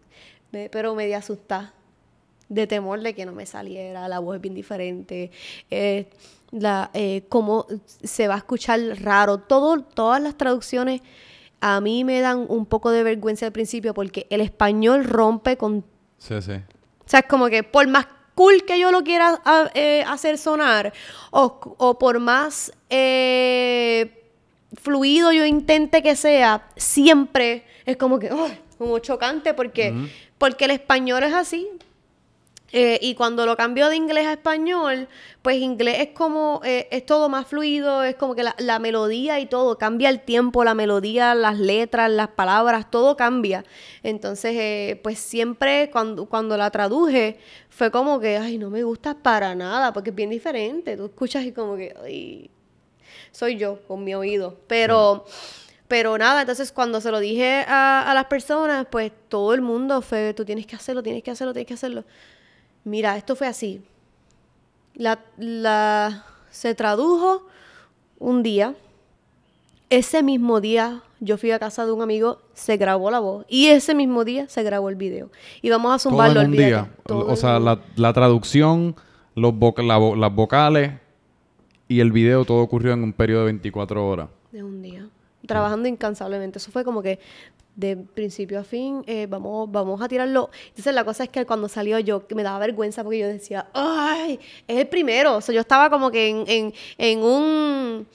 Me- pero media asustada de temor de que no me saliera, la voz es bien diferente, eh, la, eh, cómo se va a escuchar raro. Todo, todas las traducciones a mí me dan un poco de vergüenza al principio porque el español rompe con... Sí, sí. O sea, es como que por más cool que yo lo quiera a- eh, hacer sonar o, o por más eh, fluido yo intente que sea, siempre es como que, ¡ay! como chocante porque, porque el español es así. Eh, y cuando lo cambio de inglés a español, pues inglés es como, eh, es todo más fluido, es como que la, la melodía y todo, cambia el tiempo, la melodía, las letras, las palabras, todo cambia. Entonces, eh, pues siempre cuando, cuando la traduje, fue como que, ay, no me gusta para nada, porque es bien diferente. Tú escuchas y como que, ay, soy yo con mi oído. Pero, pero nada, entonces cuando se lo dije a, a las personas, pues todo el mundo fue, tú tienes que hacerlo, tienes que hacerlo, tienes que hacerlo. Mira, esto fue así. La, la, se tradujo un día. Ese mismo día yo fui a casa de un amigo, se grabó la voz. Y ese mismo día se grabó el video. Y vamos a Todo zumbarlo, en un olvídate. día. Todo o sea, la, la traducción, los voc- la vo- las vocales y el video, todo ocurrió en un periodo de 24 horas. De un día. Trabajando incansablemente. Eso fue como que de principio a fin, eh, vamos, vamos a tirarlo. Entonces la cosa es que cuando salió yo me daba vergüenza porque yo decía, ¡ay! Es el primero. O sea, yo estaba como que en, en, en un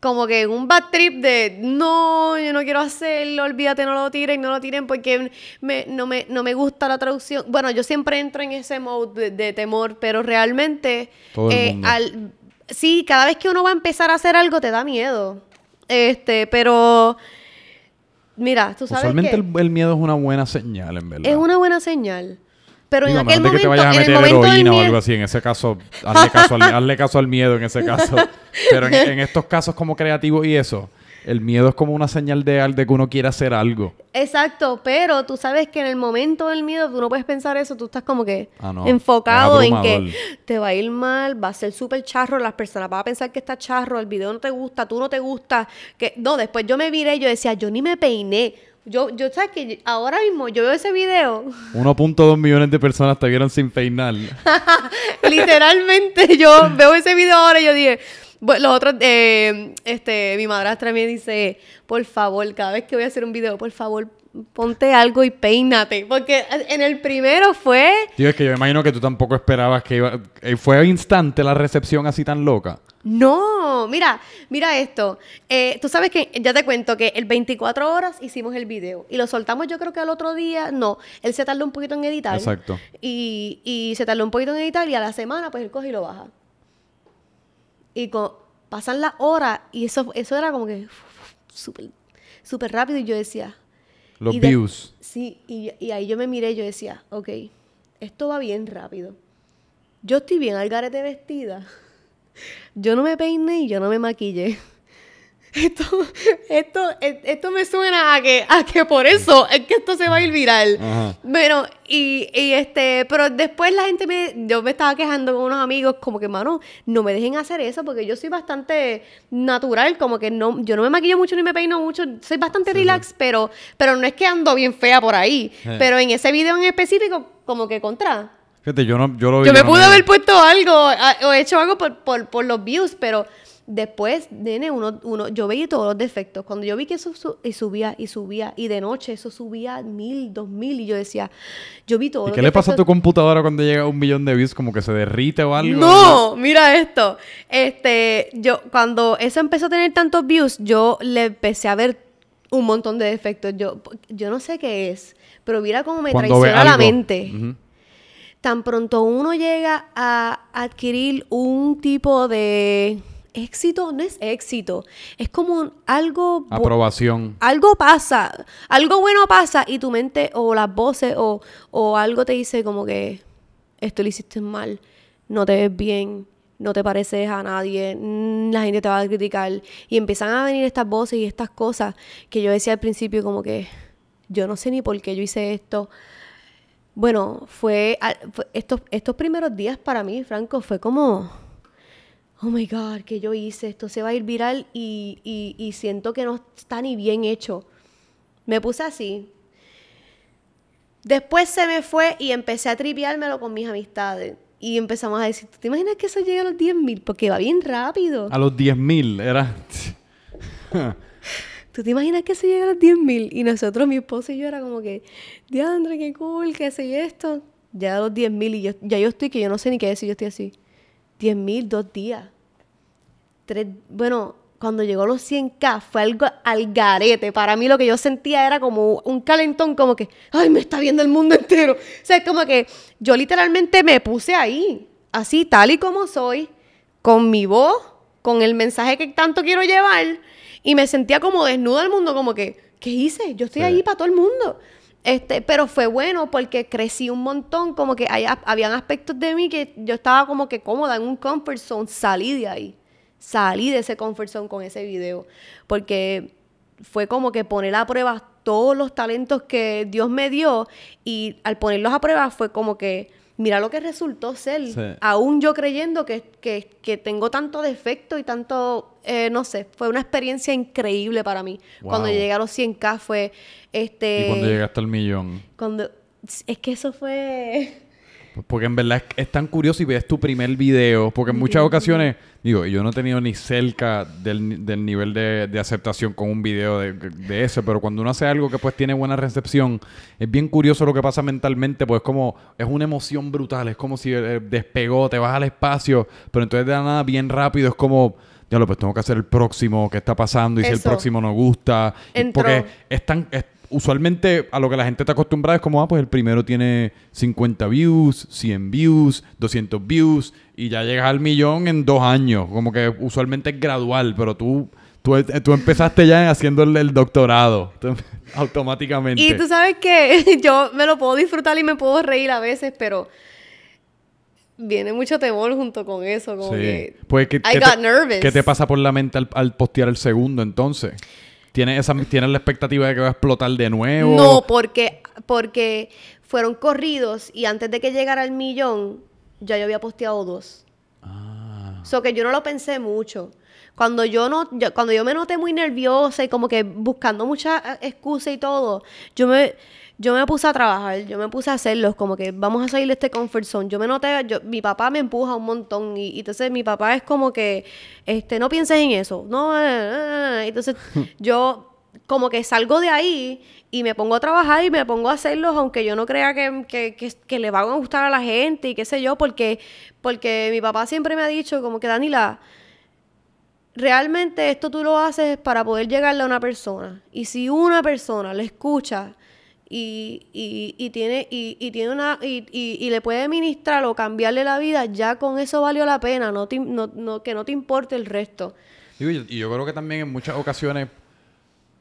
como que en un bad trip de no, yo no quiero hacerlo, olvídate, no lo tiren, no lo tiren porque me, no, me, no me gusta la traducción. Bueno, yo siempre entro en ese mode de, de temor, pero realmente eh, al- sí, cada vez que uno va a empezar a hacer algo te da miedo. Este, pero mira, tú sabes Usualmente que el, el miedo es una buena señal, en verdad. es una buena señal. Pero Digo, en aquel de que momento, te vayas a en el meter momento heroína o algo así. En ese caso, hazle caso al, hazle caso al miedo en ese caso. *laughs* Pero en, en estos casos como creativos y eso, el miedo es como una señal de, de que uno quiere hacer algo. Exacto, pero tú sabes que en el momento del miedo tú no puedes pensar eso, tú estás como que Ah, no, enfocado en que te va a ir mal, va a ser súper charro, las personas van a pensar que está charro, el video no te gusta, tú no te gusta, que no, después yo me viré y yo decía, yo ni me peiné. Yo, yo sabes que ahora mismo yo veo ese video, *laughs* 1.2 millones de personas te vieron sin peinar. *laughs* literalmente yo veo ese video ahora y yo dije, bueno, los otros, eh, este, mi madrastra me dice, por favor, cada vez que voy a hacer un video, por favor, ponte algo y peínate. Porque en el primero fue, Tío, es que yo me imagino que tú tampoco esperabas que iba... eh, Fue instante la recepción así tan loca. no, mira, mira esto. Eh, tú sabes que, ya te cuento que el 24 horas hicimos el video y lo soltamos yo creo que al otro día, no, él se tardó un poquito en editar. Exacto. Y, y se tardó un poquito en editar y a la semana pues él coge y lo baja. Y pasan las horas y eso, eso era como que súper súper rápido y yo decía... Los y de- views. Sí, y, y ahí yo me miré y yo decía, ok, esto va bien rápido. yo estoy bien al garete vestida. *laughs* Yo no me peiné y yo no me maquillé. Esto, esto, e- esto me suena a que, a que por eso es que esto se va a ir viral. Ajá. Bueno, y, y este, pero después la gente me, yo me estaba quejando con unos amigos, como que, mano, no me dejen hacer eso, porque yo soy bastante natural, como que no, yo no me maquillo mucho ni me peino mucho, soy bastante relax, pero, pero no es que ando bien fea por ahí. Sí. Pero en ese video en específico, como que contra. Fíjate, yo no, yo lo vi. Yo me pude haber puesto algo a- o hecho algo por, por, por los views, pero después, nene, uno, uno, yo veía todos los defectos. Cuando yo vi que eso su- y subía y subía, y de noche eso subía mil, dos mil, y yo decía, yo vi todos ¿Y qué le pasa a tu computadora cuando llega a un millón de views? Como que se derrite o algo. No, mira esto. Este, yo, cuando eso empezó a tener tantos views, yo le empecé a ver un montón de defectos. Yo, yo no sé qué es, pero mira cómo me Cuando traiciona la mente. Tan pronto uno llega a adquirir un tipo de éxito, no es éxito, es como algo... Aprobación. Algo pasa, algo bueno pasa y tu mente o las voces o, o algo te dice como que esto lo hiciste mal, no te ves bien, no te pareces a nadie, la gente te va a criticar y empiezan a venir estas voces y estas cosas que yo decía al principio como que yo no sé ni por qué yo hice esto. Bueno, fue- estos, estos primeros días para mí, Franco, fue como, oh my God, que yo hice? Esto se va a ir viral y, y- y siento que no está ni bien hecho. Me puse así. Después se me fue y empecé a tripeármelo con mis amistades. Y empezamos a decir, ¿tú te imaginas que eso llega a los 10 mil? Porque va bien rápido. A los 10.000 era... *laughs* ¿Tú te imaginas que se llega a los 10 mil? Y nosotros, mi esposo y yo, era como que, Diandre, qué cool, qué sé yo esto. Ya a los 10 mil y yo, ya yo estoy que yo no sé ni qué decir, yo estoy así. 10 mil, dos días. Tres, bueno, cuando llegó los 100k fue algo al garete. Para mí lo que yo sentía era como un calentón, como que, ay, me está viendo el mundo entero. O sea, es como que yo literalmente me puse ahí, así, tal y como soy, con mi voz, con el mensaje que tanto quiero llevar, y me sentía como desnuda al mundo, como que, ¿qué hice? Yo estoy Sí. ahí para todo el mundo. Este, pero fue bueno porque crecí un montón, como que hay, habían aspectos de mí que yo estaba como que cómoda en un comfort zone, salí de ahí, salí de ese comfort zone con ese video, porque fue como que poner a prueba todos los talentos que Dios me dio y al ponerlos a prueba fue como que mira lo que resultó ser, Sí. aún yo creyendo que, que- que tengo tanto defecto y tanto, eh, no sé, fue una experiencia increíble para mí. Wow. Cuando llegué a los 100k fue, este... Y cuando llegaste al millón. Cuando... Es que eso fue... Porque en verdad es, es tan curioso y ves tu primer video. Porque en muchas ocasiones, digo, yo no he tenido ni cerca del, del nivel de, de aceptación con un video de, de ese. Pero cuando uno hace algo que pues tiene buena recepción, es bien curioso lo que pasa mentalmente. Pues como, es una emoción brutal. Es como si eh, despegó, te vas al espacio. Pero entonces de la nada, bien rápido, es como. Ya lo, pues tengo que hacer el próximo, ¿qué está pasando? Y si el próximo no gusta. Entró. Porque es tan. es- usualmente a lo que la gente está acostumbrada es como, ah, pues el primero tiene 50 views, 100 views, 200 views y ya llegas al millón en dos años. Como que usualmente es gradual, pero tú, tú, tú empezaste ya haciendo el, el doctorado tú- *laughs* automáticamente. Y tú sabes que *laughs* yo me lo puedo disfrutar y me puedo reír a veces, pero viene mucho temor junto con eso, como Sí. que Pues, ¿qué, I qué got te, nervous. ¿Qué te pasa por la mente al, al postear el segundo entonces? ¿Tienes, esa, ¿Tienes la expectativa de que va a explotar de nuevo? No, porque, porque fueron corridos y antes de que llegara al millón, ya yo había posteado dos. Ah. So que yo no lo pensé mucho. Cuando yo no, yo- cuando yo me noté muy nerviosa y como que buscando muchas eh, excusas y todo, yo me, yo me puse a trabajar, yo me puse a hacerlos, como que vamos a salir de este comfort zone. Yo me noté, yo, mi papá me empuja un montón y, y entonces mi papá es como que, este, no pienses en eso, no, eh, eh, eh. entonces *laughs* yo como que salgo de ahí y me pongo a trabajar y me pongo a hacerlos aunque yo no crea que, que, que, que le van a gustar a la gente y qué sé yo, porque, porque mi papá siempre me ha dicho como que Danila, realmente esto tú lo haces para poder llegarle a una persona. Y si una persona le escucha y, y, y tiene, y, y tiene una, y, y, y le puede ministrar o cambiarle la vida, ya con eso valió la pena, no te- no, no- que no te importe el resto. Digo, y yo creo que también en muchas ocasiones,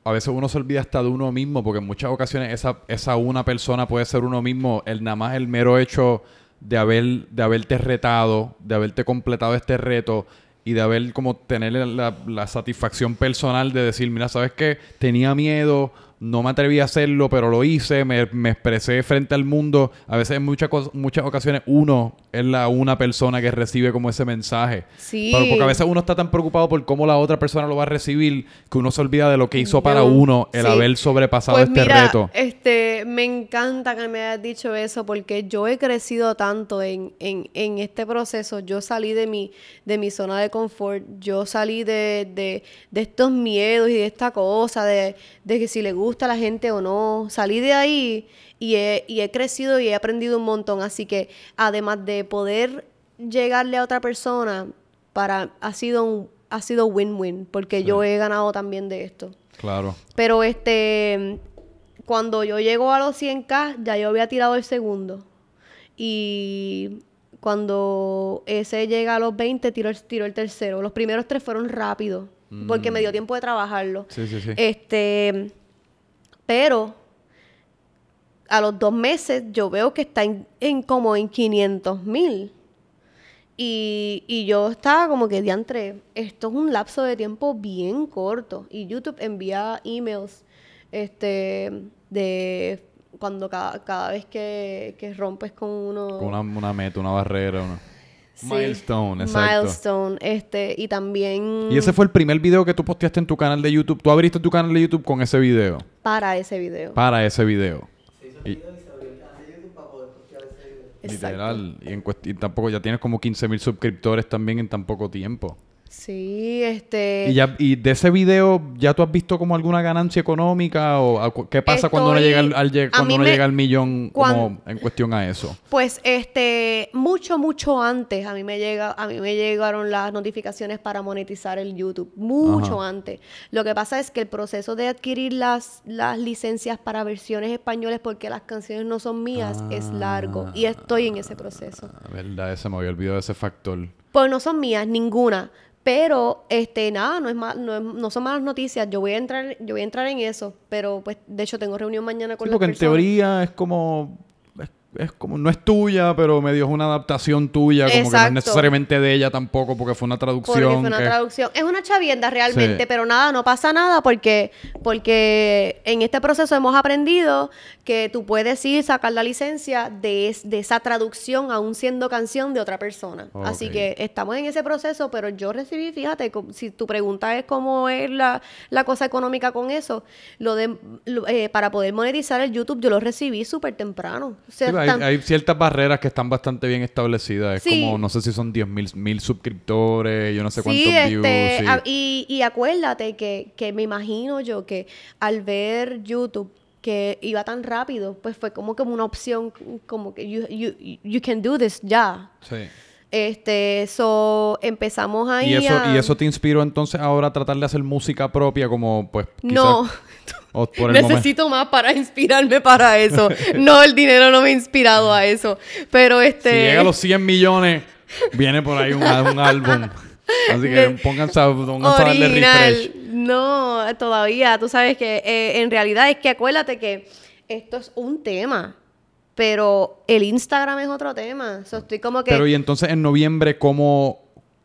a veces uno se olvida hasta de uno mismo, porque en muchas ocasiones esa, esa una persona puede ser uno mismo, el nada más el mero hecho de, haber, de haberte retado, de haberte completado este reto y de haber como tener la, la satisfacción personal de decir, mira, ¿sabes qué? Tenía miedo, no me atreví a hacerlo, pero lo hice, me, me expresé frente al mundo. A veces en muchas, muchas ocasiones uno es la una persona que recibe como ese mensaje. Sí. Pero porque a veces uno está tan preocupado por cómo la otra persona lo va a recibir que uno se olvida de lo que hizo para Yo- uno el sí. haber sobrepasado Pues este mira, reto. Este, me encanta que me hayas dicho eso porque yo he crecido tanto en, en, en este proceso. Yo salí de mi, de mi zona de confort, yo salí de, de, de estos miedos y de esta cosa, de, de que si le gusta a la gente o no. Salí de ahí y he, y he crecido y he aprendido un montón. Así que además de poder llegarle a otra persona, para, ha sido un ha sido win-win porque yo he ganado también de esto. Claro. Pero este, cuando yo llego a los 100k, ya yo había tirado el segundo. Y cuando ese llega a los 20, tiro el, tiro el tercero. Los primeros tres fueron rápidos, porque me dio tiempo de trabajarlo. Sí, sí, sí. Este, pero a los dos meses yo veo que está en, como en 500 mil. Y, y yo estaba como que diantre, esto es un lapso de tiempo bien corto. Y YouTube envía emails este, de cuando cada, cada vez que, que rompes con uno. Una, una meta, una barrera, una... Sí, Milestone, exacto. Milestone, este, y también Y ese fue el primer video que tú posteaste en tu canal de YouTube. Tú abriste tu canal de YouTube con ese video. para ese video. Para ese video. Se hizo el Y- video y se abrió el canal de YouTube para poder postear ese video. Exacto. Literal. Y, en cuest- y tampoco ya tienes como 15 mil suscriptores también en tan poco tiempo. Sí, este. Y, ya, y de ese video, ¿ya tú has visto como alguna ganancia económica? ¿O a qué pasa cuando uno llega al, cuando uno me- llega al millón como en cuestión a eso? Pues este, mucho, mucho antes a mí me llega, a mí me llegaron las notificaciones para monetizar el YouTube. Mucho Ajá. antes. Lo que pasa es que el proceso de adquirir las, las licencias para versiones españoles porque las canciones no son mías es largo. Y estoy en ese proceso. Ah, verdad, ese me había olvidado ese factor. Pues no son mías, ninguna. Pero, este, nada, no es ma- no, es- no son malas noticias. Yo voy a entrar, yo voy a entrar en eso. Pero, pues, de hecho, tengo reunión mañana con Sí, las porque en teoría es como... Es, como... No es tuya, pero medio es una adaptación tuya. Como que no es necesariamente de ella tampoco, porque fue una traducción. Porque fue una que- traducción. Es una chavienda realmente, Sí. pero nada, no pasa nada porque, porque en este proceso hemos aprendido que tú puedes ir sacar la licencia de, es- de esa traducción aún siendo canción de otra persona. Así que estamos en ese proceso, pero yo recibí, fíjate, si tu pregunta es cómo es la, la cosa económica con eso, lo de lo- eh, para poder monetizar el YouTube, yo lo recibí súper temprano. O sea, Sí, hay, ciertas barreras que están bastante bien establecidas. Es como, no sé si son 10 mil, mil suscriptores, yo no sé cuántos Sí, views. este, sí. a- y, y acuérdate que, que me imagino yo que al ver YouTube que iba tan rápido, pues fue como como una opción, como que you, you, you can do this ya. Sí. Este, so empezamos ahí Y eso, a- y eso te inspiró entonces ahora a tratar de hacer música propia, como pues. quizás- No. o *laughs* por el momento. Necesito más para inspirarme para eso. no, el dinero no me ha inspirado a eso. Pero este. Si llega a los 100 millones, viene por ahí un, un álbum. Así que pónganse a, pónganse a darle refresh. No, todavía. Tú sabes que eh, en realidad es que acuérdate que esto es un tema, pero el Instagram es otro tema. So, estoy como que... Pero y entonces en noviembre, ¿cómo,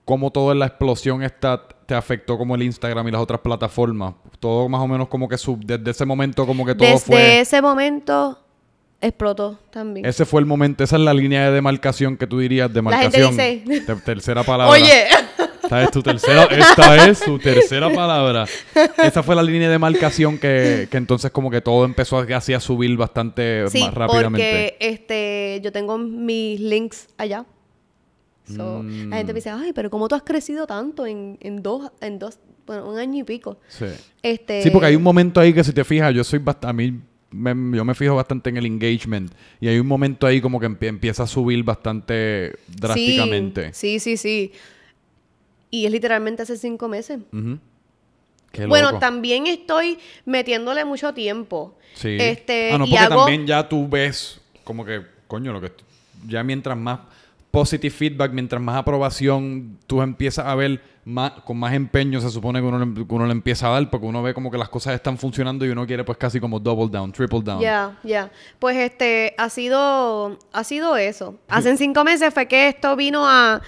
cómo toda la explosión esta te afectó como el Instagram y las otras plataformas? Todo más o menos como que sub, desde ese momento como que todo desde fue... ese momento explotó también. Ese fue el momento, esa es la línea de demarcación que tú dirías, gente demarcación. dice- Te- tercera *laughs* palabra. Oye, Esta es tu tercera, esta es su tercera palabra. Esa fue la línea de demarcación que, que entonces como que todo empezó a- así a subir bastante sí, más rápidamente. porque este, yo tengo mis links allá. So, La gente me dice, ay, pero ¿cómo tú has crecido tanto en, en dos, en dos, bueno, un año y pico? Sí. Este, Sí, porque hay un momento ahí que si te fijas, yo soy bastante, a mí me- yo me fijo bastante en el engagement y hay un momento ahí como que empie- empieza a subir bastante drásticamente. Sí, sí, sí, sí. Y es literalmente hace cinco meses. Qué Bueno, loco. también estoy metiéndole mucho tiempo. Sí. Este, ah, no, y porque hago- también ya tú ves como que, coño, lo que ya mientras más positive feedback, mientras más aprobación, tú empiezas a ver, más, con más empeño se supone que uno, le- que uno le empieza a dar porque uno ve como que las cosas están funcionando y uno quiere pues casi como double down, triple down. Ya, ya. Pues este, ha sido, ha sido eso. Hace cinco meses fue que esto vino a,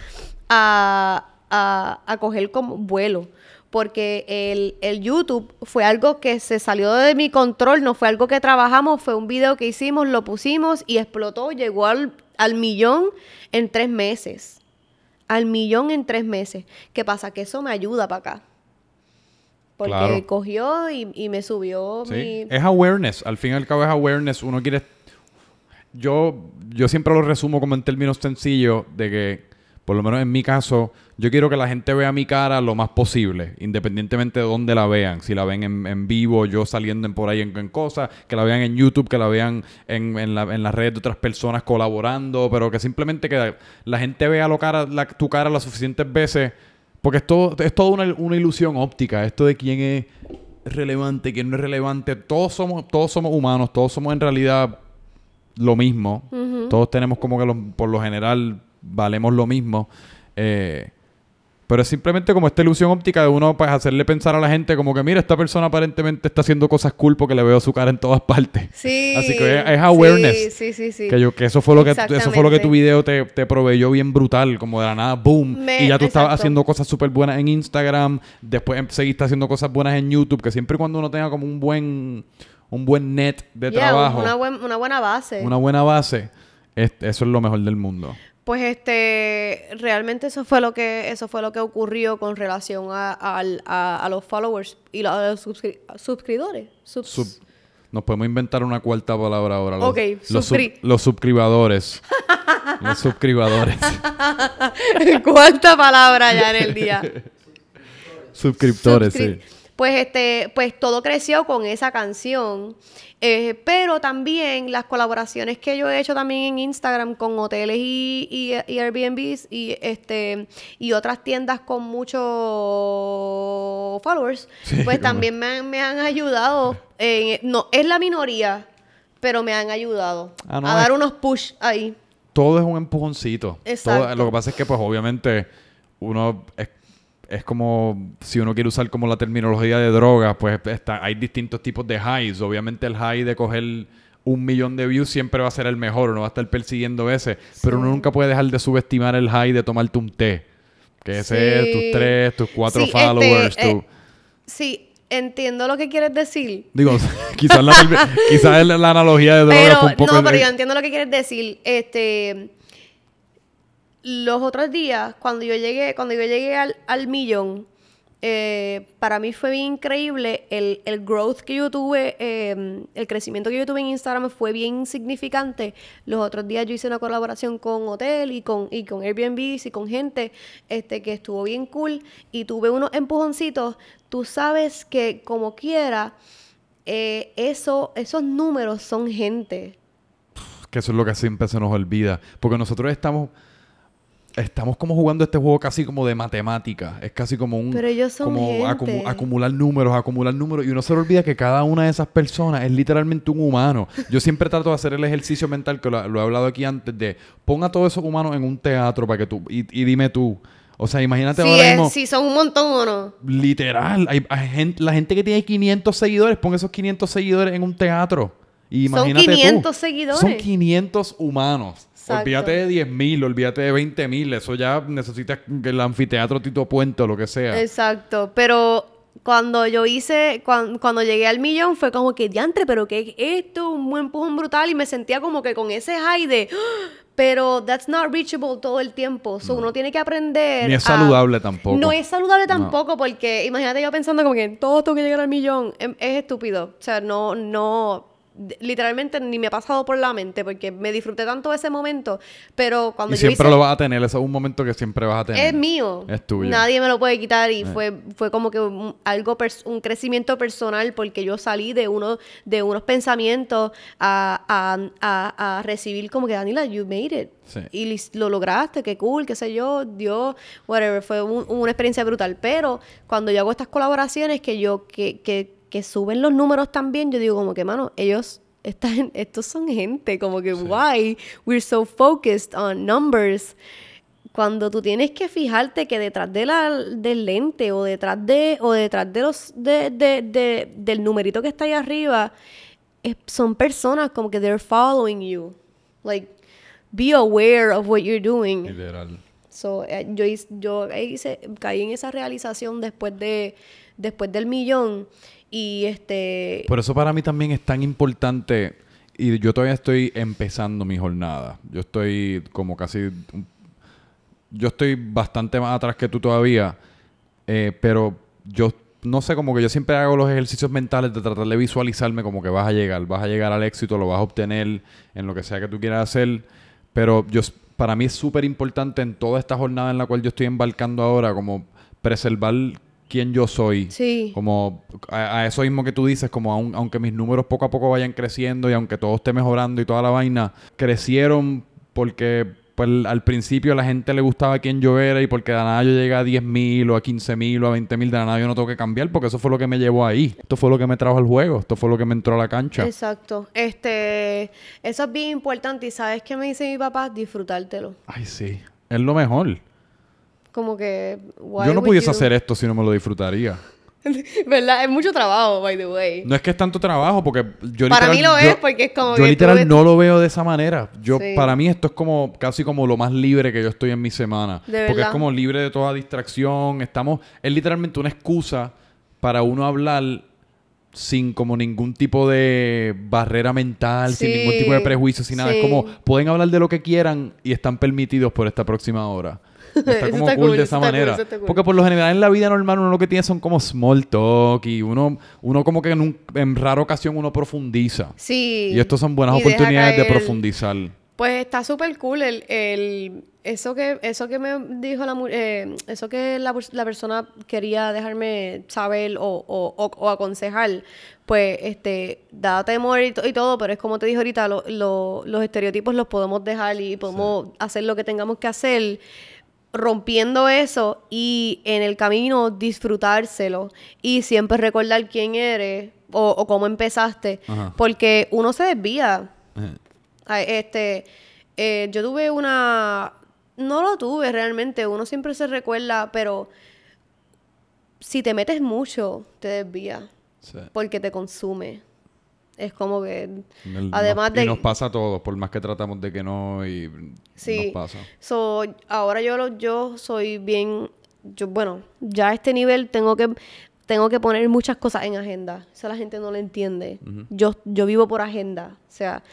a, a, a coger como vuelo. Porque el, el YouTube fue algo que se salió de mi control, no fue algo que trabajamos, fue un video que hicimos, lo pusimos y explotó, llegó al, al millón en tres meses. Al millón en tres meses. ¿Qué pasa? Que eso me ayuda para acá. Porque Claro. cogió y, y me subió Sí. mi... Es awareness, al fin y al cabo es awareness. Uno quiere. Yo, yo siempre lo resumo como en términos sencillos de que, por lo menos en mi caso, yo quiero que la gente vea mi cara lo más posible, independientemente de dónde la vean. Si la ven en, en vivo, yo saliendo en por ahí en, en cosas, que la vean en YouTube, que la vean en, en, la- en las redes de otras personas colaborando, pero que simplemente que la gente vea lo cara, la- tu cara las suficientes veces. Porque es todo, es toda una, una ilusión óptica, esto de quién es relevante, quién no es relevante. Todos somos, todos somos humanos, todos somos en realidad lo mismo. Todos tenemos como que los- por lo general valemos lo mismo. Eh, pero es simplemente como esta ilusión óptica de uno pues hacerle pensar a la gente como que mira, esta persona aparentemente está haciendo cosas cool porque le veo su cara en todas *laughs* partes. Sí. Así que es, es awareness. Sí, sí, sí. sí. Que, yo, que eso fue lo que eso fue lo que tu video te, te proveyó bien brutal, como de la nada, boom. Me- y ya tú estabas haciendo cosas súper buenas en Instagram, después em- seguiste haciendo cosas buenas en YouTube, que siempre y cuando uno tenga como un buen un buen net de Yeah, trabajo, Una, buen- una buena base. una buena base, es- eso es lo mejor del mundo. Pues este, realmente eso fue lo que, eso fue lo que ocurrió con relación a, a- a los followers y los subscri- suscriptores. Subs- Sub- nos podemos inventar una cuarta palabra ahora. Los, Ok, los, sub- los suscribadores. los suscribadores. *laughs* Cuarta palabra ya en el día. *laughs* Suscriptores, Subscri- sí. Pues este, pues todo creció con esa canción. Eh, pero también las colaboraciones que yo he hecho también en Instagram con hoteles y, y, y Airbnbs y este y otras tiendas con muchos followers, *laughs* Sí, pues como- también me han, me han ayudado. en- no, es la minoría, pero me han ayudado Ah, no, a dar es- unos push ahí. todo es un empujoncito. Exacto. Todo- lo que pasa es que, pues, obviamente, uno es, es como si uno quiere usar como la terminología de drogas, pues está, hay distintos tipos de highs. Obviamente, el high de coger un millón de views siempre va a ser el mejor, uno va a estar persiguiendo ese, pero uno nunca puede dejar de subestimar el high de tomarte un té. Que ese es Sí. tus tres, tus cuatro Sí, este, followers, eh, tu- Sí, entiendo lo que quieres decir. Digo, *laughs* quizás la, quizás la analogía de drogas Pero, fue un poco... no, pero yo entiendo lo que quieres decir. Este, los otros días, cuando yo llegué, cuando yo llegué al, al millón, eh, para mí fue bien increíble el, el growth que yo tuve, eh, el crecimiento que yo tuve en Instagram fue bien significante. Los otros días yo hice una colaboración con hotel y con, y con Airbnb y con gente este, que estuvo bien cool y tuve unos empujoncitos. Tú sabes que como quiera, eh, eso, esos números son gente. Que eso es lo que siempre se nos olvida. Porque nosotros estamos. Estamos como jugando este juego casi como de matemática. Es casi como un. Pero ellos son como gente. acumu- acumular números, acumular números. Y uno se le olvida que cada una de esas personas es literalmente un humano. Yo siempre trato de hacer el ejercicio mental, que lo, lo he hablado aquí antes, de pon a todos esos humanos en un teatro para que tú. Y, y dime tú. O sea, imagínate Sí, ahora es- mismo. sí, son un montón o no. Literal. Hay, hay gente, la gente que tiene 500 seguidores, pon esos 500 seguidores en un teatro. Y Son imagínate tú. 500 seguidores. Son 500 humanos. Exacto. Olvídate de 10 mil, olvídate de 20 mil. Eso ya necesitas el anfiteatro Tito Puente o lo que sea. Exacto, pero cuando yo hice, cuan- cuando, llegué al millón fue como que diantre, pero que es esto, un buen empujón brutal y me sentía como que con ese high de, "Ah", pero that's not reachable todo el tiempo, so uno tiene que aprender. Ni es a- saludable tampoco. No es saludable tampoco porque imagínate yo pensando como que todo tengo que llegar al millón, Em- es, estúpido, o sea, no, no, literalmente ni me ha pasado por la mente porque me disfruté tanto de ese momento, pero cuando y yo siempre hice- lo vas a tener. Eso es un momento que siempre vas a tener. es mío. Es tuyo. Eh. Nadie me lo puede quitar y fue, fue como que un, algo un crecimiento personal porque yo salí de uno de unos pensamientos a, a, a- a recibir como que Daniela, you made it. Sí. Y lo lograste, qué cool, qué sé yo, Dios, whatever, fue un- una experiencia brutal. Pero cuando yo hago estas colaboraciones que yo, que, que, que suben los números también, yo digo como que, mano, ellos, están, *laughs* estos son gente, como que, why we're so focused on numbers. Cuando tú tienes que fijarte que detrás de la, del lente o detrás de o detrás de los de, de- de- del numerito que está ahí arriba es- son personas como que they're following you. Like be aware of what you're doing. Literal. So, eh, yo yo hice- caí en esa realización después de después del millón y este Por eso para mí también es tan importante y yo todavía estoy empezando mi jornada. Yo estoy como casi... Yo estoy bastante más atrás que tú todavía, eh, pero yo no sé, como que yo siempre hago los ejercicios mentales de tratar de visualizarme como que vas a llegar, vas a llegar al éxito, lo vas a obtener en lo que sea que tú quieras hacer, pero yo para mí es súper importante en toda esta jornada en la cual yo estoy embarcando ahora, como preservar quién yo soy. Sí. Como a, a eso mismo que tú dices, como aun- aunque mis números poco a poco vayan creciendo y aunque todo esté mejorando y toda la vaina, crecieron porque pues, al principio a la gente le gustaba quién yo era y porque de la nada yo llegué a 10 mil o a 15 mil o a 20 mil, de la nada yo no tengo que cambiar porque eso fue lo que me llevó ahí. Esto fue lo que me trajo al juego, esto fue lo que me entró a la cancha. Exacto. Este, eso es bien importante y sabes qué me dice mi papá, disfrutártelo. Ay, sí. Es lo mejor. Como que why Yo no pudiese you- hacer esto si no me lo disfrutaría. *laughs* ¿Verdad? Es mucho trabajo, by the way. No es que es tanto trabajo, porque yo Para literal- mí lo yo- es, porque es como Yo que literal tú no lo veo de esa manera. Yo, Sí. para mí esto es como casi como lo más libre que yo estoy en mi semana. De porque es como libre de toda distracción. Estamos, es literalmente una excusa para uno hablar sin como ningún tipo de barrera mental, sin ningún tipo de prejuicio, sin nada. Es como, pueden hablar de lo que quieran y están permitidos por esta próxima hora. *laughs* Está como está cool, cool, de esa manera. cool. Porque por lo general en la vida normal uno lo que tiene son como small talk y uno, uno como que en, un- en rara ocasión uno profundiza. Sí. Y estos son buenas Y oportunidades de profundizar. Pues está súper cool el, el- eso que eso que me dijo la eh, eso que la, la persona quería dejarme saber o, o- o- o aconsejar pues este da temor y, y todo pero es como te dije ahorita lo- lo- los estereotipos los podemos dejar y podemos hacer lo que tengamos que hacer rompiendo eso y en el camino disfrutárselo y siempre recordar quién eres o, o cómo empezaste Ajá. porque uno se desvía. Eh, este, eh, yo tuve una, no lo tuve realmente, uno siempre se recuerda, pero si te metes mucho, te desvía, sí. porque te consume. Es como que, El- además nos- de... Y nos pasa a todos, por más que tratamos de que no, y Sí. nos pasa. So, ahora yo lo, yo soy bien, yo, bueno, ya a este nivel tengo que, tengo que poner muchas cosas en agenda. Eso la gente no lo entiende. Yo, yo vivo por agenda. O sea,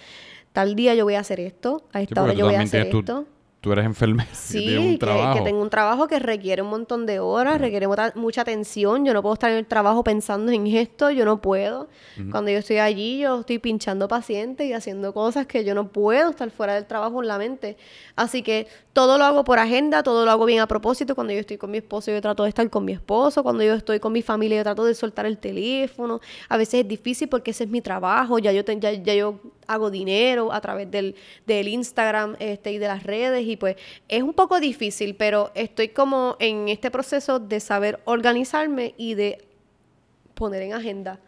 tal día yo voy a hacer esto, a Sí, esta hora porque yo voy a hacer esto. Tú eres enfermera *laughs* Sí, tienes un que, trabajo. que tengo un trabajo que requiere un montón de horas, requiere mucha, mucha atención. Yo no puedo estar en el trabajo pensando en esto, yo no puedo. Cuando yo estoy allí, yo estoy pinchando pacientes y haciendo cosas que yo no puedo estar fuera del trabajo en la mente. Así que todo lo hago por agenda, todo lo hago bien a propósito. Cuando yo estoy con mi esposo, yo trato de estar con mi esposo. Cuando yo estoy con mi familia, yo trato de soltar el teléfono. A veces es difícil porque ese es mi trabajo. Ya yo, te- ya, ya yo hago dinero a través del, del Instagram este, y de las redes. Y pues es un poco difícil, pero estoy como en este proceso de saber organizarme y de poner en agenda.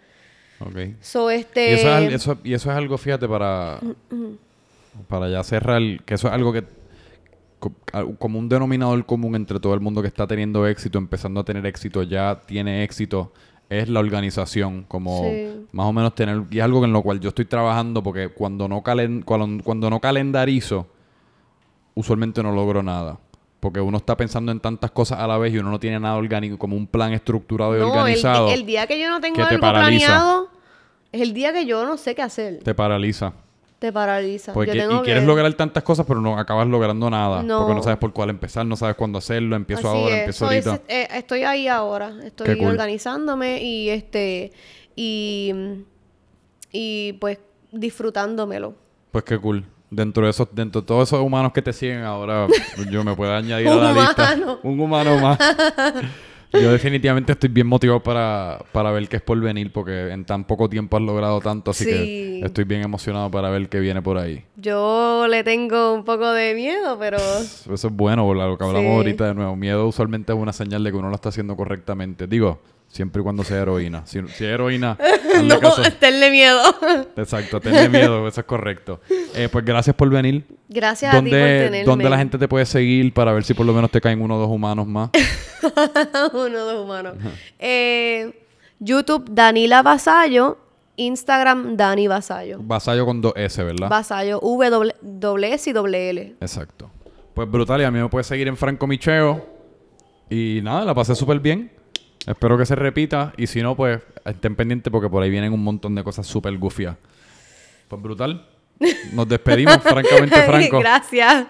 Ok. So, este... Y, eso es, al- eso- y eso es algo, fíjate, para, para ya cerrar, que eso es algo que como un denominador común entre todo el mundo que está teniendo éxito, empezando a tener éxito, ya tiene éxito, es la organización, como Sí. más o menos tener, y es algo en lo cual yo estoy trabajando, porque cuando no, calen, cuando, cuando no calendarizo, usualmente no logro nada. Porque uno está pensando en tantas cosas a la vez y uno no tiene nada orgánico, como un plan estructurado y No, el, organizado. di- el día que yo no tengo algo planeado, es el día que yo no sé qué hacer. Te paraliza. Te paraliza. Porque, yo tengo y quieres lograr tantas cosas, pero no acabas logrando nada. No. Porque no sabes por cuál empezar, no sabes cuándo hacerlo, empiezo Así ahora, es. empiezo ahorita. eh, estoy ahí ahora. Estoy cool. organizándome y este y y pues disfrutándomelo. Pues qué cool. Dentro de esos, dentro de todos esos humanos que te siguen ahora, *laughs* yo me puedo añadir a la lista. humano. Un humano más. *laughs* Yo definitivamente estoy bien motivado para, para ver qué es por venir, porque en tan poco tiempo has logrado tanto, así Sí. que estoy bien emocionado para ver qué viene por ahí. Yo le tengo un poco de miedo, pero Eso es bueno, lo que hablamos Sí. ahorita de nuevo. Miedo usualmente es una señal de que uno lo está haciendo correctamente. Digo, siempre y cuando sea heroína. Si, si es heroína, *laughs* no, caso. tenle miedo. *laughs* Exacto, tenle miedo, eso es correcto. Eh, pues gracias por venir. Gracias a ti por ¿Dónde, tenerme. ¿Dónde la gente te puede seguir para ver si por lo menos te caen uno o dos humanos más? *laughs* Uno, dos humanos. Eh, YouTube, Danila Vasallo. Instagram, Dani Vasallo. Vasallo con dos S, ¿verdad? Vasallo, V, doble, doble S y doble L. Exacto. Pues brutal, y a mí me puedes seguir en Franco Micheo. Y nada, la pasé súper bien. Espero que se repita. Y si no, pues estén pendientes porque por ahí vienen un montón de cosas súper gufias. Pues brutal. Nos despedimos, *laughs* francamente franco. Gracias.